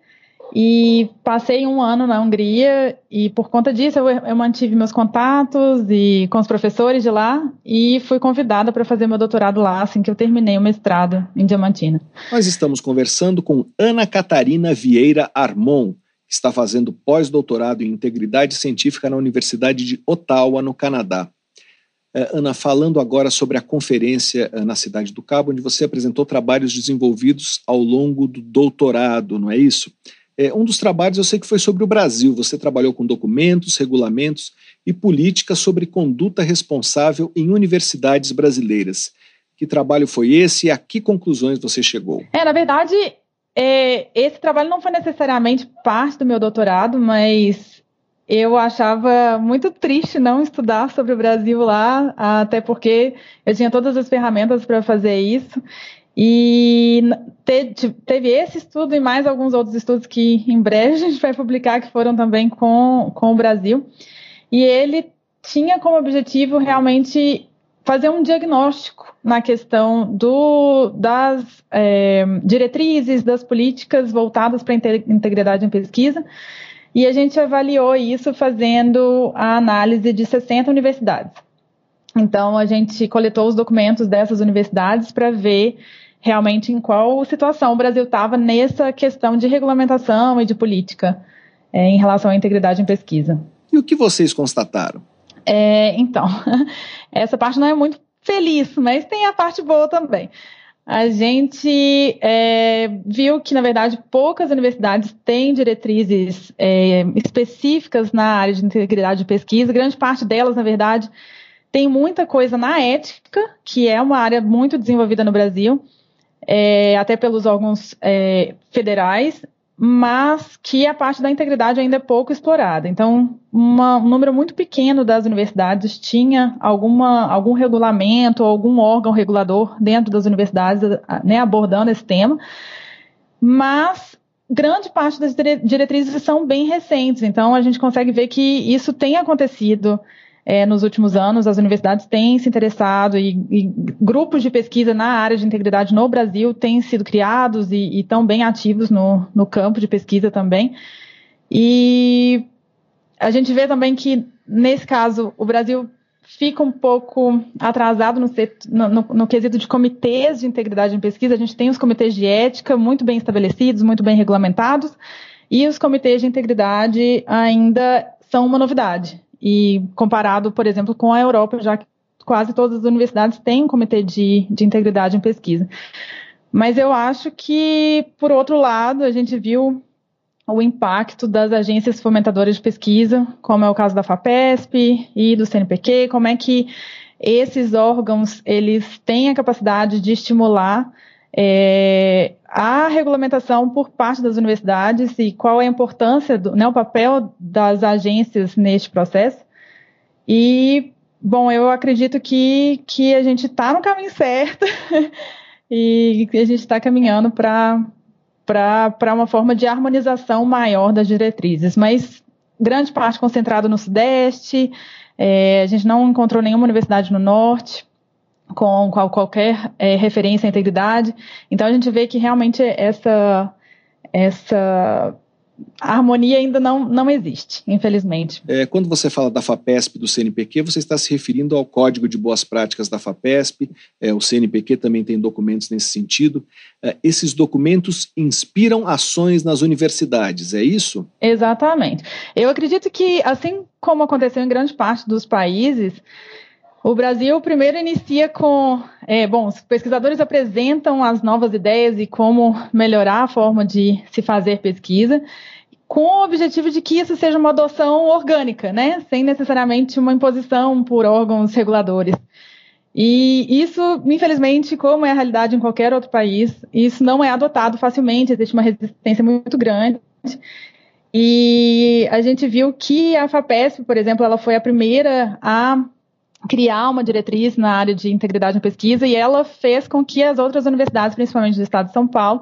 e passei um ano na Hungria e por conta disso eu, eu, mantive meus contatos e com os professores de lá e fui convidada para fazer meu doutorado lá assim que eu terminei o mestrado em Diamantina. Nós estamos conversando com Ana Catarina Vieira Armon, que está fazendo pós-doutorado em integridade científica na Universidade de Ottawa, no Canadá. Eh, Ana, falando agora sobre a conferência eh, na Cidade do Cabo, onde você apresentou trabalhos desenvolvidos ao longo do doutorado, não é isso? É, um dos trabalhos eu sei que foi sobre o Brasil. Você trabalhou com documentos, regulamentos e políticas sobre conduta responsável em universidades brasileiras. Que trabalho foi esse e a que conclusões você chegou? É, na verdade, é, esse trabalho não foi necessariamente parte do meu doutorado, mas eu achava muito triste não estudar sobre o Brasil lá, até porque eu tinha todas as ferramentas para fazer isso. E te, teve esse estudo e mais alguns outros estudos que em breve a gente vai publicar, que foram também com, com o Brasil. E ele tinha como objetivo realmente fazer um diagnóstico na questão do, das é, diretrizes, das políticas voltadas para a integridade em pesquisa. E a gente avaliou isso fazendo a análise de 60 universidades. Então, a gente coletou os documentos dessas universidades para ver realmente em qual situação o Brasil estava nessa questão de regulamentação e de política é, em relação à integridade em pesquisa. E o que vocês constataram? É, então, essa parte não é muito feliz, mas tem a parte boa também. A gente é, viu que, na verdade, poucas universidades têm diretrizes é, específicas na área de integridade de pesquisa. Grande parte delas, na verdade, tem muita coisa na ética, que é uma área muito desenvolvida no Brasil, é, até pelos órgãos é, federais, mas que a parte da integridade ainda é pouco explorada. Então, uma, um número muito pequeno das universidades tinha alguma, algum regulamento ou algum órgão regulador dentro das universidades né, abordando esse tema, mas grande parte das diretrizes são bem recentes, então a gente consegue ver que isso tem acontecido é, nos últimos anos, as universidades têm se interessado e, e, grupos de pesquisa na área de integridade no Brasil têm sido criados e, estão bem ativos no, no campo de pesquisa também. E a gente vê também que, nesse caso, o Brasil fica um pouco atrasado no, no, no, quesito de comitês de integridade em pesquisa. A gente tem os comitês de ética muito bem estabelecidos, muito bem regulamentados, e os comitês de integridade ainda são uma novidade. E comparado, por exemplo, com a Europa, já que quase todas as universidades têm um comitê de, de integridade em pesquisa. Mas eu acho que, por outro lado, a gente viu o impacto das agências fomentadoras de pesquisa, como é o caso da FAPESP e do CNPq, como é que esses órgãos eles têm a capacidade de estimular é, a regulamentação por parte das universidades e qual é a importância, do, né, o papel das agências neste processo. E, bom, eu acredito que, que a gente está no caminho certo e a gente está caminhando para uma forma de harmonização maior das diretrizes, mas grande parte concentrada no Sudeste, é, a gente não encontrou nenhuma universidade no Norte, com qual, qualquer é, referência à integridade. Então a gente vê que realmente essa, essa harmonia ainda não, não existe, infelizmente. É, quando você fala da FAPESP do CNPq, você está se referindo ao Código de Boas Práticas da FAPESP, é, o CNPq também tem documentos nesse sentido. É, esses documentos inspiram ações nas universidades, é isso? Exatamente. Eu acredito que, assim como aconteceu em grande parte dos países, o Brasil primeiro inicia com, é, bom, os pesquisadores apresentam as novas ideias e como melhorar a forma de se fazer pesquisa, com o objetivo de que isso seja uma adoção orgânica, né, sem necessariamente uma imposição por órgãos reguladores. E isso, infelizmente, como é a realidade em qualquer outro país, isso não é adotado facilmente, existe uma resistência muito grande. E a gente viu que a FAPESP, por exemplo, ela foi a primeira a criar uma diretriz na área de integridade na pesquisa e ela fez com que as outras universidades, principalmente do estado de São Paulo,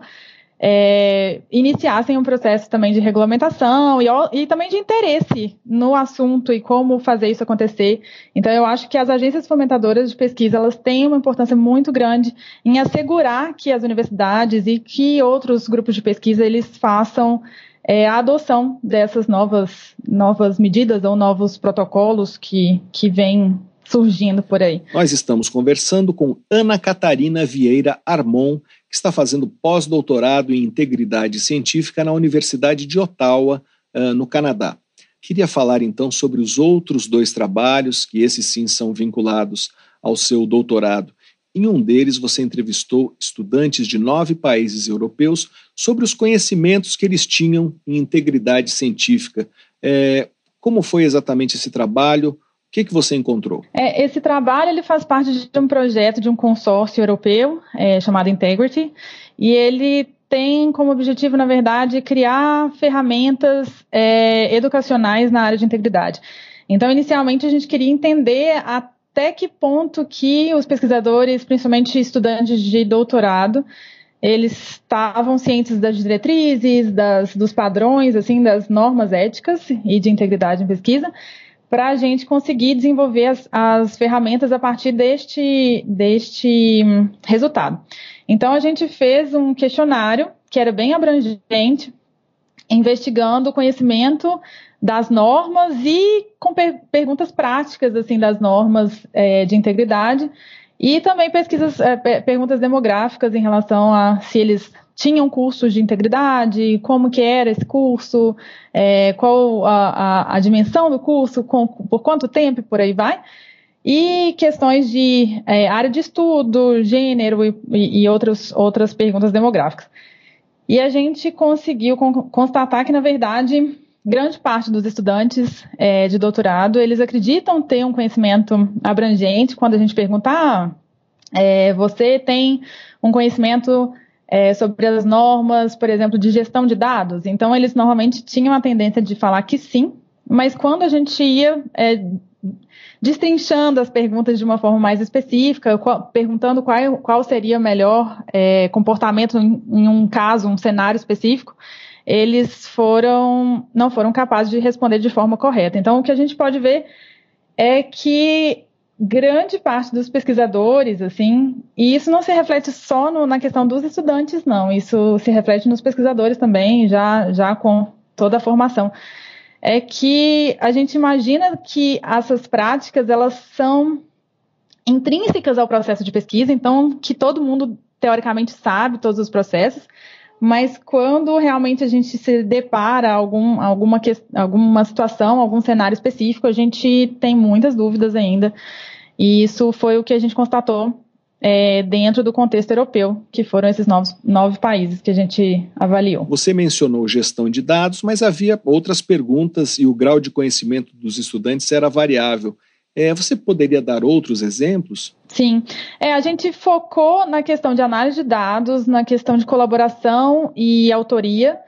é, iniciassem um processo também de regulamentação e, e, também de interesse no assunto e como fazer isso acontecer. Então, eu acho que as agências fomentadoras de pesquisa elas têm uma importância muito grande em assegurar que as universidades e que outros grupos de pesquisa eles façam é, a adoção dessas novas, novas medidas ou novos protocolos que, que vêm surgindo por aí. Nós estamos conversando com Ana Catarina Vieira Armon, que está fazendo pós-doutorado em integridade científica na Universidade de Ottawa, uh, no Canadá. Queria falar então sobre os outros dois trabalhos, que esses sim são vinculados ao seu doutorado. Em um deles, você entrevistou estudantes de nove países europeus sobre os conhecimentos que eles tinham em integridade científica. É, como foi exatamente esse trabalho? O que, que você encontrou? É, esse trabalho ele faz parte de um projeto de um consórcio europeu é, chamado Integrity e ele tem como objetivo, na verdade, criar ferramentas é, educacionais na área de integridade. Então, inicialmente, a gente queria entender até que ponto que os pesquisadores, principalmente estudantes de doutorado, eles estavam cientes das diretrizes, das, dos padrões, assim, das normas éticas e de integridade em pesquisa, para a gente conseguir desenvolver as, as, ferramentas a partir deste, deste hum, resultado. Então, a gente fez um questionário que era bem abrangente, investigando o conhecimento das normas e com per perguntas práticas assim das normas é, de integridade e também pesquisas, é, perguntas demográficas em relação a se eles tinham cursos de integridade, como que era esse curso, é, qual a, a, a, dimensão do curso, com, por quanto tempo por aí vai. E questões de é, área de estudo, gênero e, e outras, outras perguntas demográficas. E a gente conseguiu constatar que, na verdade, grande parte dos estudantes é, de doutorado, eles acreditam ter um conhecimento abrangente quando a gente pergunta, ah, é, você tem um conhecimento é, sobre as normas, por exemplo, de gestão de dados. Então, eles normalmente tinham a tendência de falar que sim, mas quando a gente ia é, destrinchando as perguntas de uma forma mais específica, qual, perguntando qual, qual seria o melhor é, comportamento em, em, um caso, um cenário específico, eles foram não foram capazes de responder de forma correta. Então, o que a gente pode ver é que grande parte dos pesquisadores, assim, e isso não se reflete só no, na questão dos estudantes, não, isso se reflete nos pesquisadores também, já, já com toda a formação, é que a gente imagina que essas práticas, elas são intrínsecas ao processo de pesquisa, então que todo mundo teoricamente sabe todos os processos, mas quando realmente a gente se depara algum, alguma, alguma situação, algum cenário específico, a gente tem muitas dúvidas ainda. E isso foi o que a gente constatou é, dentro do contexto europeu, que foram esses novos, nove países que a gente avaliou. Você mencionou gestão de dados, mas havia outras perguntas e o grau de conhecimento dos estudantes era variável. É, você poderia dar outros exemplos? Sim, é, a gente focou na questão de análise de dados, na questão de colaboração e autoria.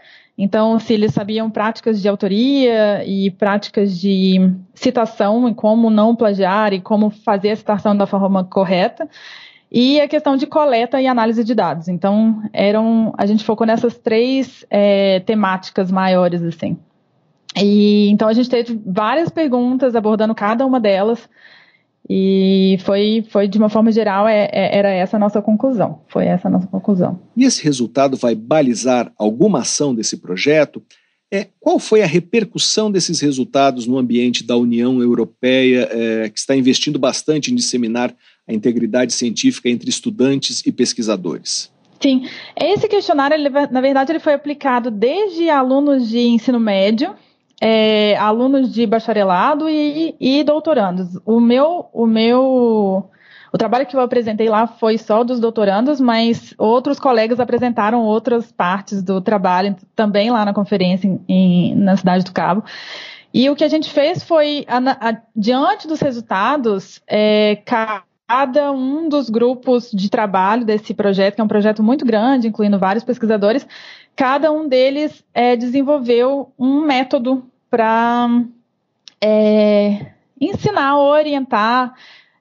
Então, se eles sabiam práticas de autoria e práticas de citação e como não plagiar e como fazer a citação da forma correta. E a questão de coleta e análise de dados. Então, eram, a gente focou nessas três é, temáticas maiores, assim. E então a gente teve várias perguntas abordando cada uma delas. E foi, foi de uma forma geral, é, é, era essa a nossa conclusão. Foi essa a nossa conclusão. E esse resultado vai balizar alguma ação desse projeto? É, qual foi a repercussão desses resultados no ambiente da União Europeia, é, que está investindo bastante em disseminar a integridade científica entre estudantes e pesquisadores? Sim, esse questionário, ele, na verdade, ele foi aplicado desde alunos de ensino médio, é, alunos de bacharelado e, e doutorandos. O meu, o meu, o trabalho que eu apresentei lá foi só dos doutorandos, mas outros colegas apresentaram outras partes do trabalho também lá na conferência em, na cidade do Cabo. E o que a gente fez foi, a, a, diante dos resultados, é, cada um dos grupos de trabalho desse projeto, que é um projeto muito grande, incluindo vários pesquisadores, cada um deles é, desenvolveu um método para é, ensinar, orientar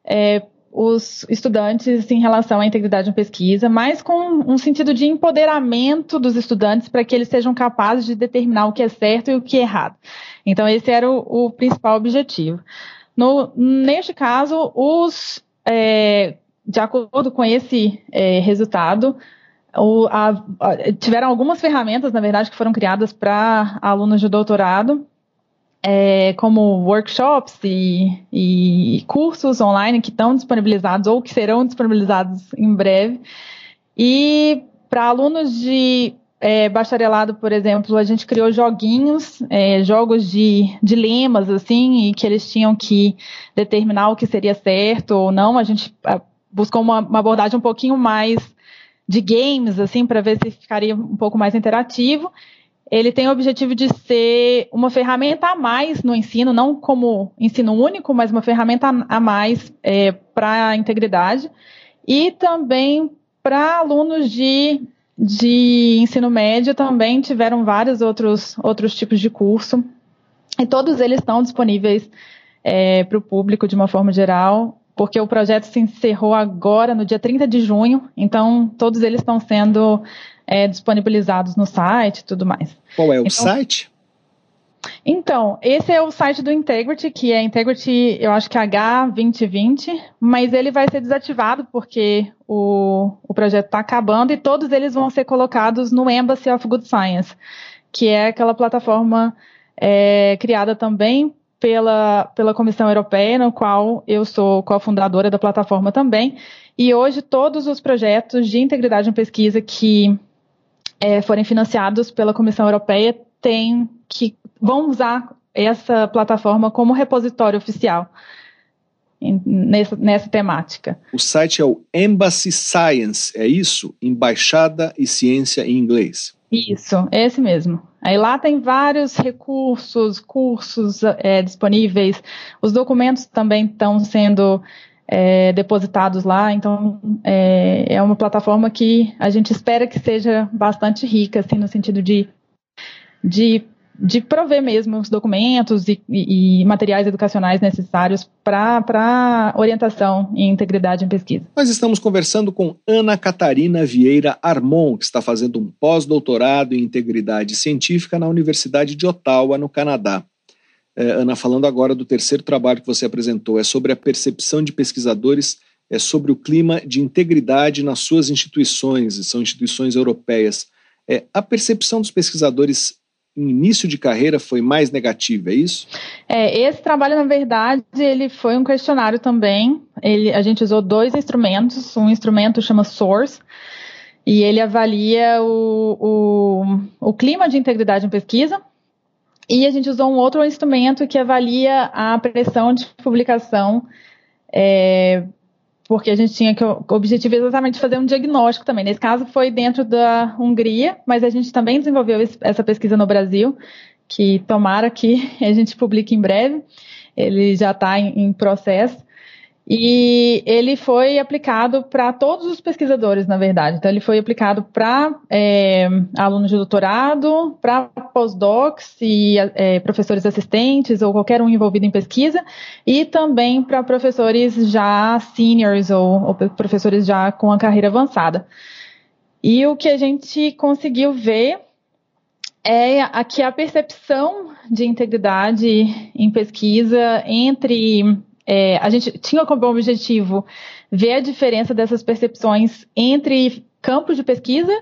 é, os estudantes em relação à integridade em pesquisa, mas com um sentido de empoderamento dos estudantes para que eles sejam capazes de determinar o que é certo e o que é errado. Então, esse era o, o principal objetivo. No, neste caso, os, é, de acordo com esse é, resultado, o, a, a, tiveram algumas ferramentas, na verdade, que foram criadas para alunos de doutorado, é, como workshops e, e, cursos online que estão disponibilizados ou que serão disponibilizados em breve. E para alunos de é, bacharelado, por exemplo, a gente criou joguinhos, é, jogos de dilemas, assim, e que eles tinham que determinar o que seria certo ou não. A gente buscou uma, uma abordagem um pouquinho mais de games, assim, para ver se ficaria um pouco mais interativo. Ele tem o objetivo de ser uma ferramenta a mais no ensino, não como ensino único, mas uma ferramenta a mais é, para a integridade. E também para alunos de, de ensino médio também tiveram vários outros, outros tipos de curso. E todos eles estão disponíveis é, para o público de uma forma geral porque o projeto se encerrou agora, no dia 30 de junho, então todos eles estão sendo é, disponibilizados no site e tudo mais. Qual é o então, site? Então, esse é o site do Integrity, que é Integrity, eu acho que é H2020, mas ele vai ser desativado porque o, o projeto está acabando e todos eles vão ser colocados no Embassy of Good Science, que é aquela plataforma é, criada também pela, pela Comissão Europeia, no qual eu sou cofundadora da plataforma também. E hoje todos os projetos de integridade em pesquisa que é, forem financiados pela Comissão Europeia têm que vão usar essa plataforma como repositório oficial nessa, nessa temática. O site é o Embassy Science, é isso? Embaixada e Ciência em inglês. Isso, esse mesmo. Aí lá tem vários recursos, cursos é, disponíveis, os documentos também estão sendo é, depositados lá, então é, é, uma plataforma que a gente espera que seja bastante rica, assim, no sentido de, de de prover mesmo os documentos e, e, e materiais educacionais necessários para orientação e integridade em pesquisa. Nós estamos conversando com Ana Catarina Vieira Armon, que está fazendo um pós-doutorado em integridade científica na Universidade de Ottawa, no Canadá. É, Ana, falando agora do terceiro trabalho que você apresentou, é sobre a percepção de pesquisadores, é sobre o clima de integridade nas suas instituições, são instituições europeias. É, a percepção dos pesquisadores início de carreira foi mais negativa, é isso? É, esse trabalho, na verdade, ele foi um questionário também. Ele, a gente usou dois instrumentos. Um instrumento chama Source, e ele avalia o, o, o clima de integridade em pesquisa. E a gente usou um outro instrumento que avalia a pressão de publicação é, porque a gente tinha que o objetivo é exatamente fazer um diagnóstico também. Nesse caso foi dentro da Hungria, mas a gente também desenvolveu essa pesquisa no Brasil, que tomara que a gente publique em breve. Ele já está em, em processo. E ele foi aplicado para todos os pesquisadores, na verdade. Então, ele foi aplicado para é, alunos de doutorado, para pós-docs e é, professores assistentes ou qualquer um envolvido em pesquisa, e também para professores já seniors ou, ou professores já com a carreira avançada. E o que a gente conseguiu ver é aqui a percepção de integridade em pesquisa entre é, a gente tinha como objetivo ver a diferença dessas percepções entre campos de pesquisa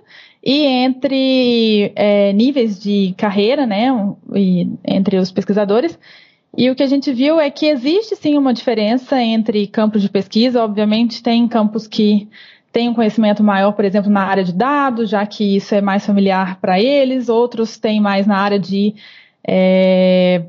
e entre é, níveis de carreira, né, e, entre os pesquisadores. E o que a gente viu é que existe sim uma diferença entre campos de pesquisa. Obviamente, tem campos que têm um conhecimento maior, por exemplo, na área de dados, já que isso é mais familiar para eles. Outros têm mais na área de é,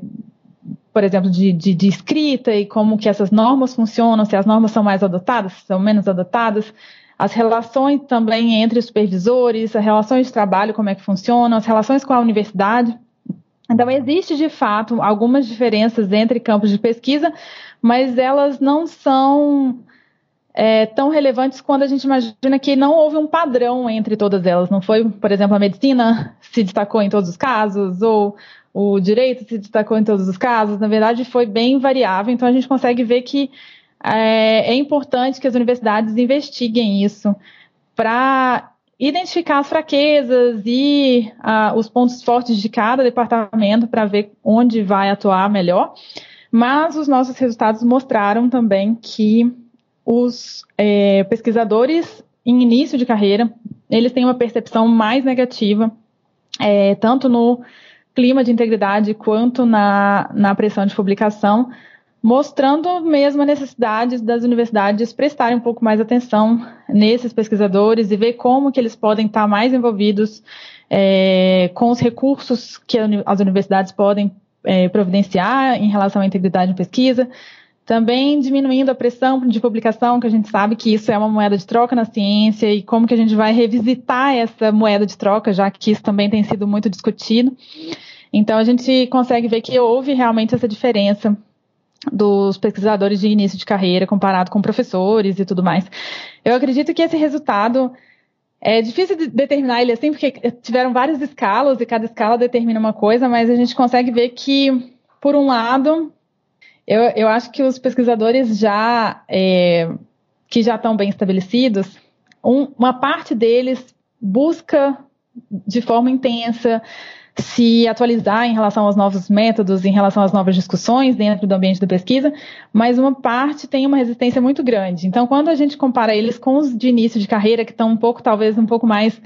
por exemplo, de, de, de, escrita e como que essas normas funcionam, se as normas são mais adotadas, se são menos adotadas, as relações também entre os supervisores, as relações de trabalho, como é que funcionam, as relações com a universidade. Então, existe de fato algumas diferenças entre campos de pesquisa, mas elas não são é, tão relevantes quando a gente imagina que não houve um padrão entre todas elas. Não foi, por exemplo, a medicina se destacou em todos os casos, ou o direito se destacou em todos os casos, na verdade foi bem variável, então a gente consegue ver que é, é importante que as universidades investiguem isso para identificar as fraquezas e uh, os pontos fortes de cada departamento para ver onde vai atuar melhor. Mas os nossos resultados mostraram também que os é, pesquisadores em início de carreira, eles têm uma percepção mais negativa, é, tanto no clima de integridade quanto na, na pressão de publicação, mostrando mesmo a necessidade das universidades prestarem um pouco mais atenção nesses pesquisadores e ver como que eles podem estar mais envolvidos é, com os recursos que as universidades podem é, providenciar em relação à integridade de pesquisa, também diminuindo a pressão de publicação, que a gente sabe que isso é uma moeda de troca na ciência e como que a gente vai revisitar essa moeda de troca, já que isso também tem sido muito discutido. Então a gente consegue ver que houve realmente essa diferença dos pesquisadores de início de carreira comparado com professores e tudo mais. Eu acredito que esse resultado é difícil de determinar ele assim, porque tiveram várias escalas e cada escala determina uma coisa, mas a gente consegue ver que, por um lado, eu, eu acho que os pesquisadores já é, que já estão bem estabelecidos, um, uma parte deles busca de forma intensa se atualizar em relação aos novos métodos, em relação às novas discussões dentro do ambiente da pesquisa, mas uma parte tem uma resistência muito grande. Então, quando a gente compara eles com os de início de carreira, que estão um pouco, talvez, um pouco mais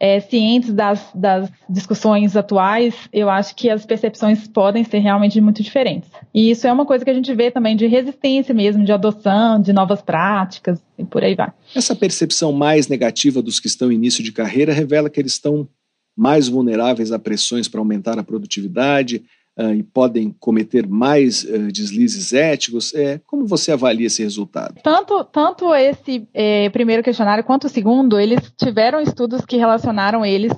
é, cientes das, das discussões atuais, eu acho que as percepções podem ser realmente muito diferentes. E isso é uma coisa que a gente vê também de resistência mesmo, de adoção, de novas práticas e por aí vai. Essa percepção mais negativa dos que estão em início de carreira revela que eles estão mais vulneráveis a pressões para aumentar a produtividade uh, e podem cometer mais uh, deslizes éticos. É, como você avalia esse resultado? Tanto, tanto esse eh, primeiro questionário quanto o segundo, eles tiveram estudos que relacionaram eles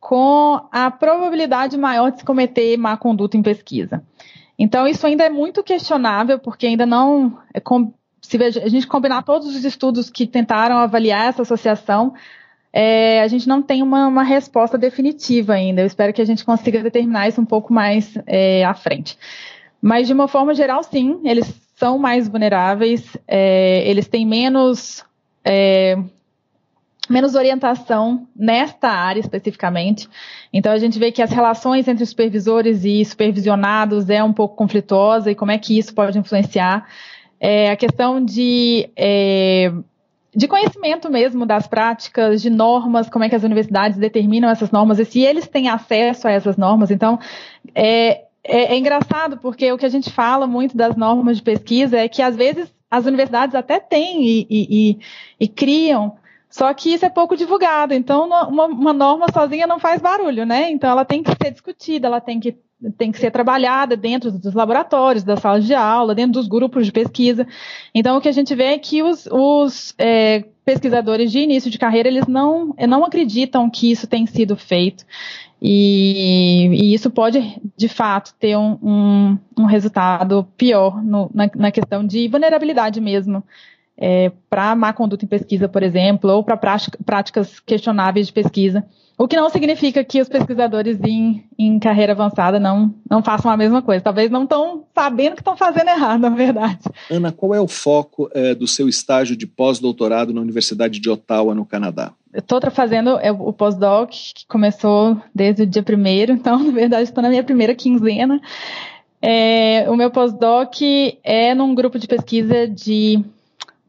com a probabilidade maior de se cometer má conduta em pesquisa. Então, isso ainda é muito questionável, porque ainda não. É, se a gente combinar todos os estudos que tentaram avaliar essa associação, é, a gente não tem uma, uma, resposta definitiva ainda. Eu espero que a gente consiga determinar isso um pouco mais é, à frente. Mas, de uma forma geral, sim, eles são mais vulneráveis, é, eles têm menos, é, menos orientação nesta área especificamente. Então, a gente vê que as relações entre supervisores e supervisionados é um pouco conflituosa e como é que isso pode influenciar. É, a questão de é, de conhecimento mesmo das práticas, de normas, como é que as universidades determinam essas normas e se eles têm acesso a essas normas. Então, é, é, é engraçado porque o que a gente fala muito das normas de pesquisa é que às vezes as universidades até têm e, e, e, e criam só que isso é pouco divulgado, então uma, uma, norma sozinha não faz barulho, né? Então ela tem que ser discutida, ela tem que tem que ser trabalhada dentro dos laboratórios, das salas de aula, dentro dos grupos de pesquisa. Então, o que a gente vê é que os, os é, pesquisadores de início de carreira, eles não, não acreditam que isso tem sido feito. E, e isso pode, de fato, ter um, um, um resultado pior no, na, na, questão de vulnerabilidade mesmo. É, para má conduta em pesquisa, por exemplo, ou para práticas questionáveis de pesquisa. O que não significa que os pesquisadores em, em carreira avançada não, não façam a mesma coisa. Talvez não estão sabendo que estão fazendo errado, na verdade. Ana, qual é o foco é, do seu estágio de pós-doutorado na Universidade de Ottawa, no Canadá? Eu estou fazendo é, o pós-doc, que começou desde o dia primeiro, então, na verdade, estou na minha primeira quinzena. É, o meu pós-doc é num grupo de pesquisa de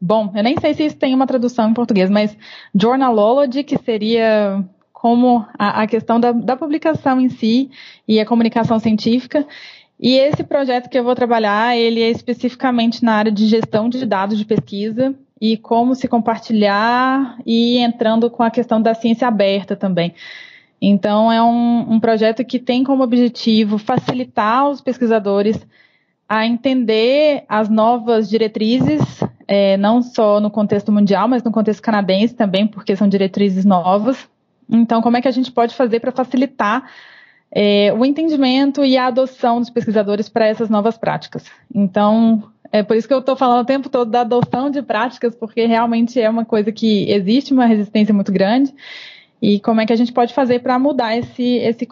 Bom, eu nem sei se isso tem uma tradução em português, mas Journalology, que seria como a, a questão da, da, publicação em si e a comunicação científica. E esse projeto que eu vou trabalhar, ele é especificamente na área de gestão de dados de pesquisa e como se compartilhar e entrando com a questão da ciência aberta também. Então, é um, um projeto que tem como objetivo facilitar os pesquisadores a entender as novas diretrizes, é, não só no contexto mundial, mas no contexto canadense também, porque são diretrizes novas, então, como é que a gente pode fazer para facilitar é, o entendimento e a adoção dos pesquisadores para essas novas práticas? Então, é por isso que eu estou falando o tempo todo da adoção de práticas, porque realmente é uma coisa que existe uma resistência muito grande. E como é que a gente pode fazer para mudar esse, esse,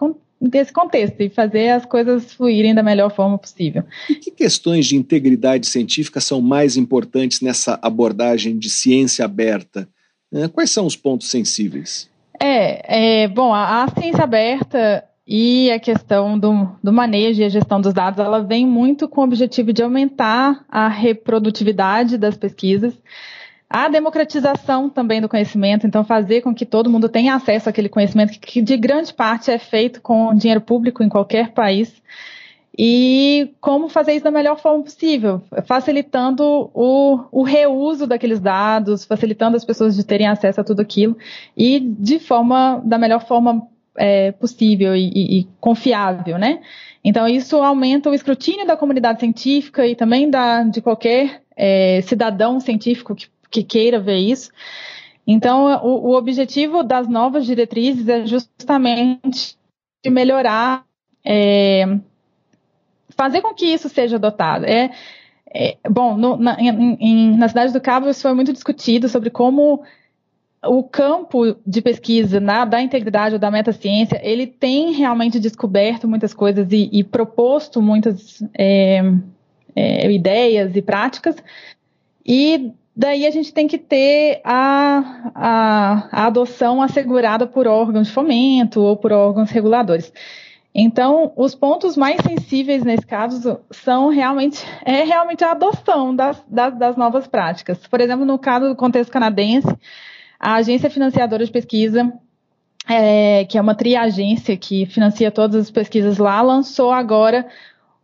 esse contexto e fazer as coisas fluírem da melhor forma possível. E que questões de integridade científica são mais importantes nessa abordagem de ciência aberta? É, quais são os pontos sensíveis? É, é bom, a, a, ciência aberta e a questão do, do, manejo e a gestão dos dados, ela vem muito com o objetivo de aumentar a reprodutividade das pesquisas, a democratização também do conhecimento, então fazer com que todo mundo tenha acesso àquele conhecimento que, que de grande parte é feito com dinheiro público em qualquer país e como fazer isso da melhor forma possível, facilitando o, o, reuso daqueles dados, facilitando as pessoas de terem acesso a tudo aquilo e de forma da melhor forma é, possível e, e, e, confiável, né? Então isso aumenta o escrutínio da comunidade científica e também da, de qualquer é, cidadão científico que, que, queira ver isso. Então o, o objetivo das novas diretrizes é justamente melhorar é, fazer com que isso seja adotado. É, é bom, no, na, em, na cidade do Cabo isso foi muito discutido sobre como o campo de pesquisa na, da integridade ou da metaciência, ele tem realmente descoberto muitas coisas e, e proposto muitas é, é, ideias e práticas, e daí a gente tem que ter a, a, a adoção assegurada por órgãos de fomento ou por órgãos reguladores. Então, os pontos mais sensíveis nesse caso são realmente é realmente a adoção das, das, das novas práticas. Por exemplo, no caso do contexto canadense, a agência financiadora de pesquisa, é, que é uma triagência que financia todas as pesquisas lá, lançou agora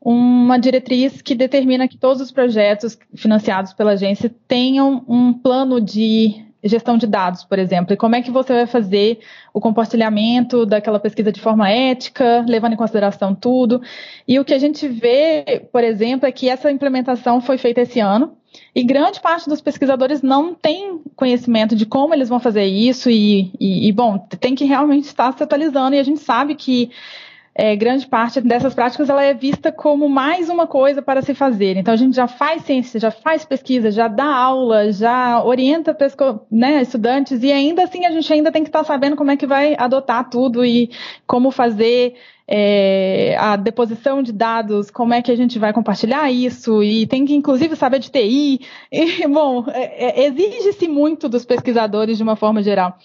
uma diretriz que determina que todos os projetos financiados pela agência tenham um plano de gestão de dados, por exemplo, e como é que você vai fazer o compartilhamento daquela pesquisa de forma ética, levando em consideração tudo. E o que a gente vê, por exemplo, é que essa implementação foi feita esse ano, e grande parte dos pesquisadores não tem conhecimento de como eles vão fazer isso, e, e, e bom, tem que realmente estar se atualizando, e a gente sabe que é, grande parte dessas práticas ela é vista como mais uma coisa para se fazer. Então a gente já faz ciência, já faz pesquisa, já dá aula, já orienta né, estudantes e ainda assim a gente ainda tem que estar sabendo como é que vai adotar tudo e como fazer é, a deposição de dados, como é que a gente vai compartilhar isso, e tem que inclusive saber de TI. E, bom, é, é, exige-se muito dos pesquisadores de uma forma geral.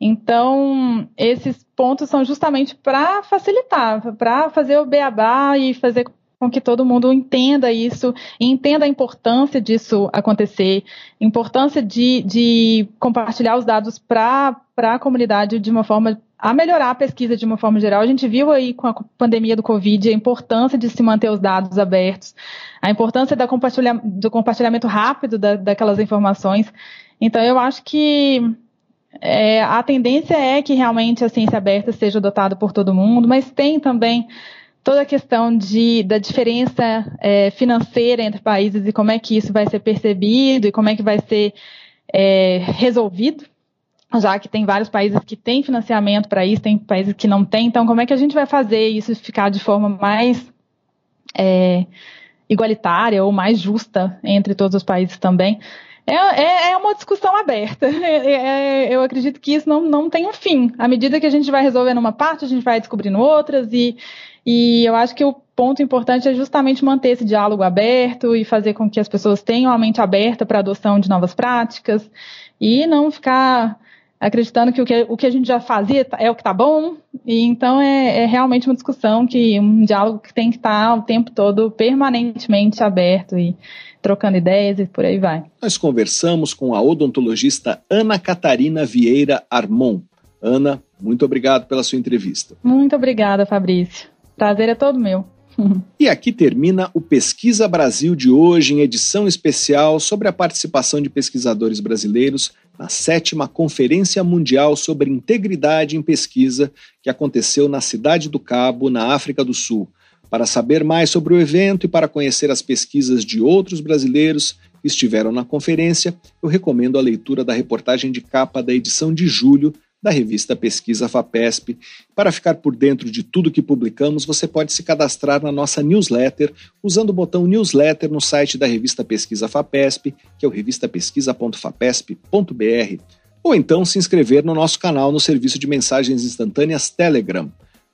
Então, esses pontos são justamente para facilitar, para fazer o beabá e fazer com que todo mundo entenda isso e entenda a importância disso acontecer, importância de, de compartilhar os dados para a comunidade de uma forma a melhorar a pesquisa de uma forma geral. A gente viu aí com a pandemia do Covid a importância de se manter os dados abertos, a importância compartilha, do compartilhamento rápido da, daquelas informações. Então, eu acho que é, a tendência é que realmente a ciência aberta seja adotada por todo mundo, mas tem também toda a questão de, da diferença é, financeira entre países e como é que isso vai ser percebido e como é que vai ser é, resolvido, já que tem vários países que têm financiamento para isso, tem países que não têm, então como é que a gente vai fazer isso ficar de forma mais é, igualitária ou mais justa entre todos os países também? É, é, é uma discussão aberta. É, é, eu acredito que isso não, não tem um fim. À medida que a gente vai resolvendo uma parte, a gente vai descobrindo outras, e, e eu acho que o ponto importante é justamente manter esse diálogo aberto e fazer com que as pessoas tenham a mente aberta para a adoção de novas práticas e não ficar acreditando que o que, o que a gente já fazia é o que está bom. E então é, é, realmente uma discussão que um diálogo que tem que estar tá o tempo todo permanentemente aberto e trocando ideias e por aí vai. Nós conversamos com a odontologista Ana Catarina Vieira Armon. Ana, muito obrigado pela sua entrevista. Muito obrigada, Fabrício. Prazer é todo meu. E aqui termina o Pesquisa Brasil de hoje, em edição especial sobre a participação de pesquisadores brasileiros na sétima Conferência Mundial sobre Integridade em Pesquisa, que aconteceu na Cidade do Cabo, na África do Sul. Para saber mais sobre o evento e para conhecer as pesquisas de outros brasileiros que estiveram na conferência, eu recomendo a leitura da reportagem de capa da edição de julho da revista Pesquisa FAPESP. Para ficar por dentro de tudo que publicamos, você pode se cadastrar na nossa newsletter usando o botão newsletter no site da revista Pesquisa FAPESP, que é o revistapesquisa.fapesp.br, ou então se inscrever no nosso canal no serviço de mensagens instantâneas Telegram.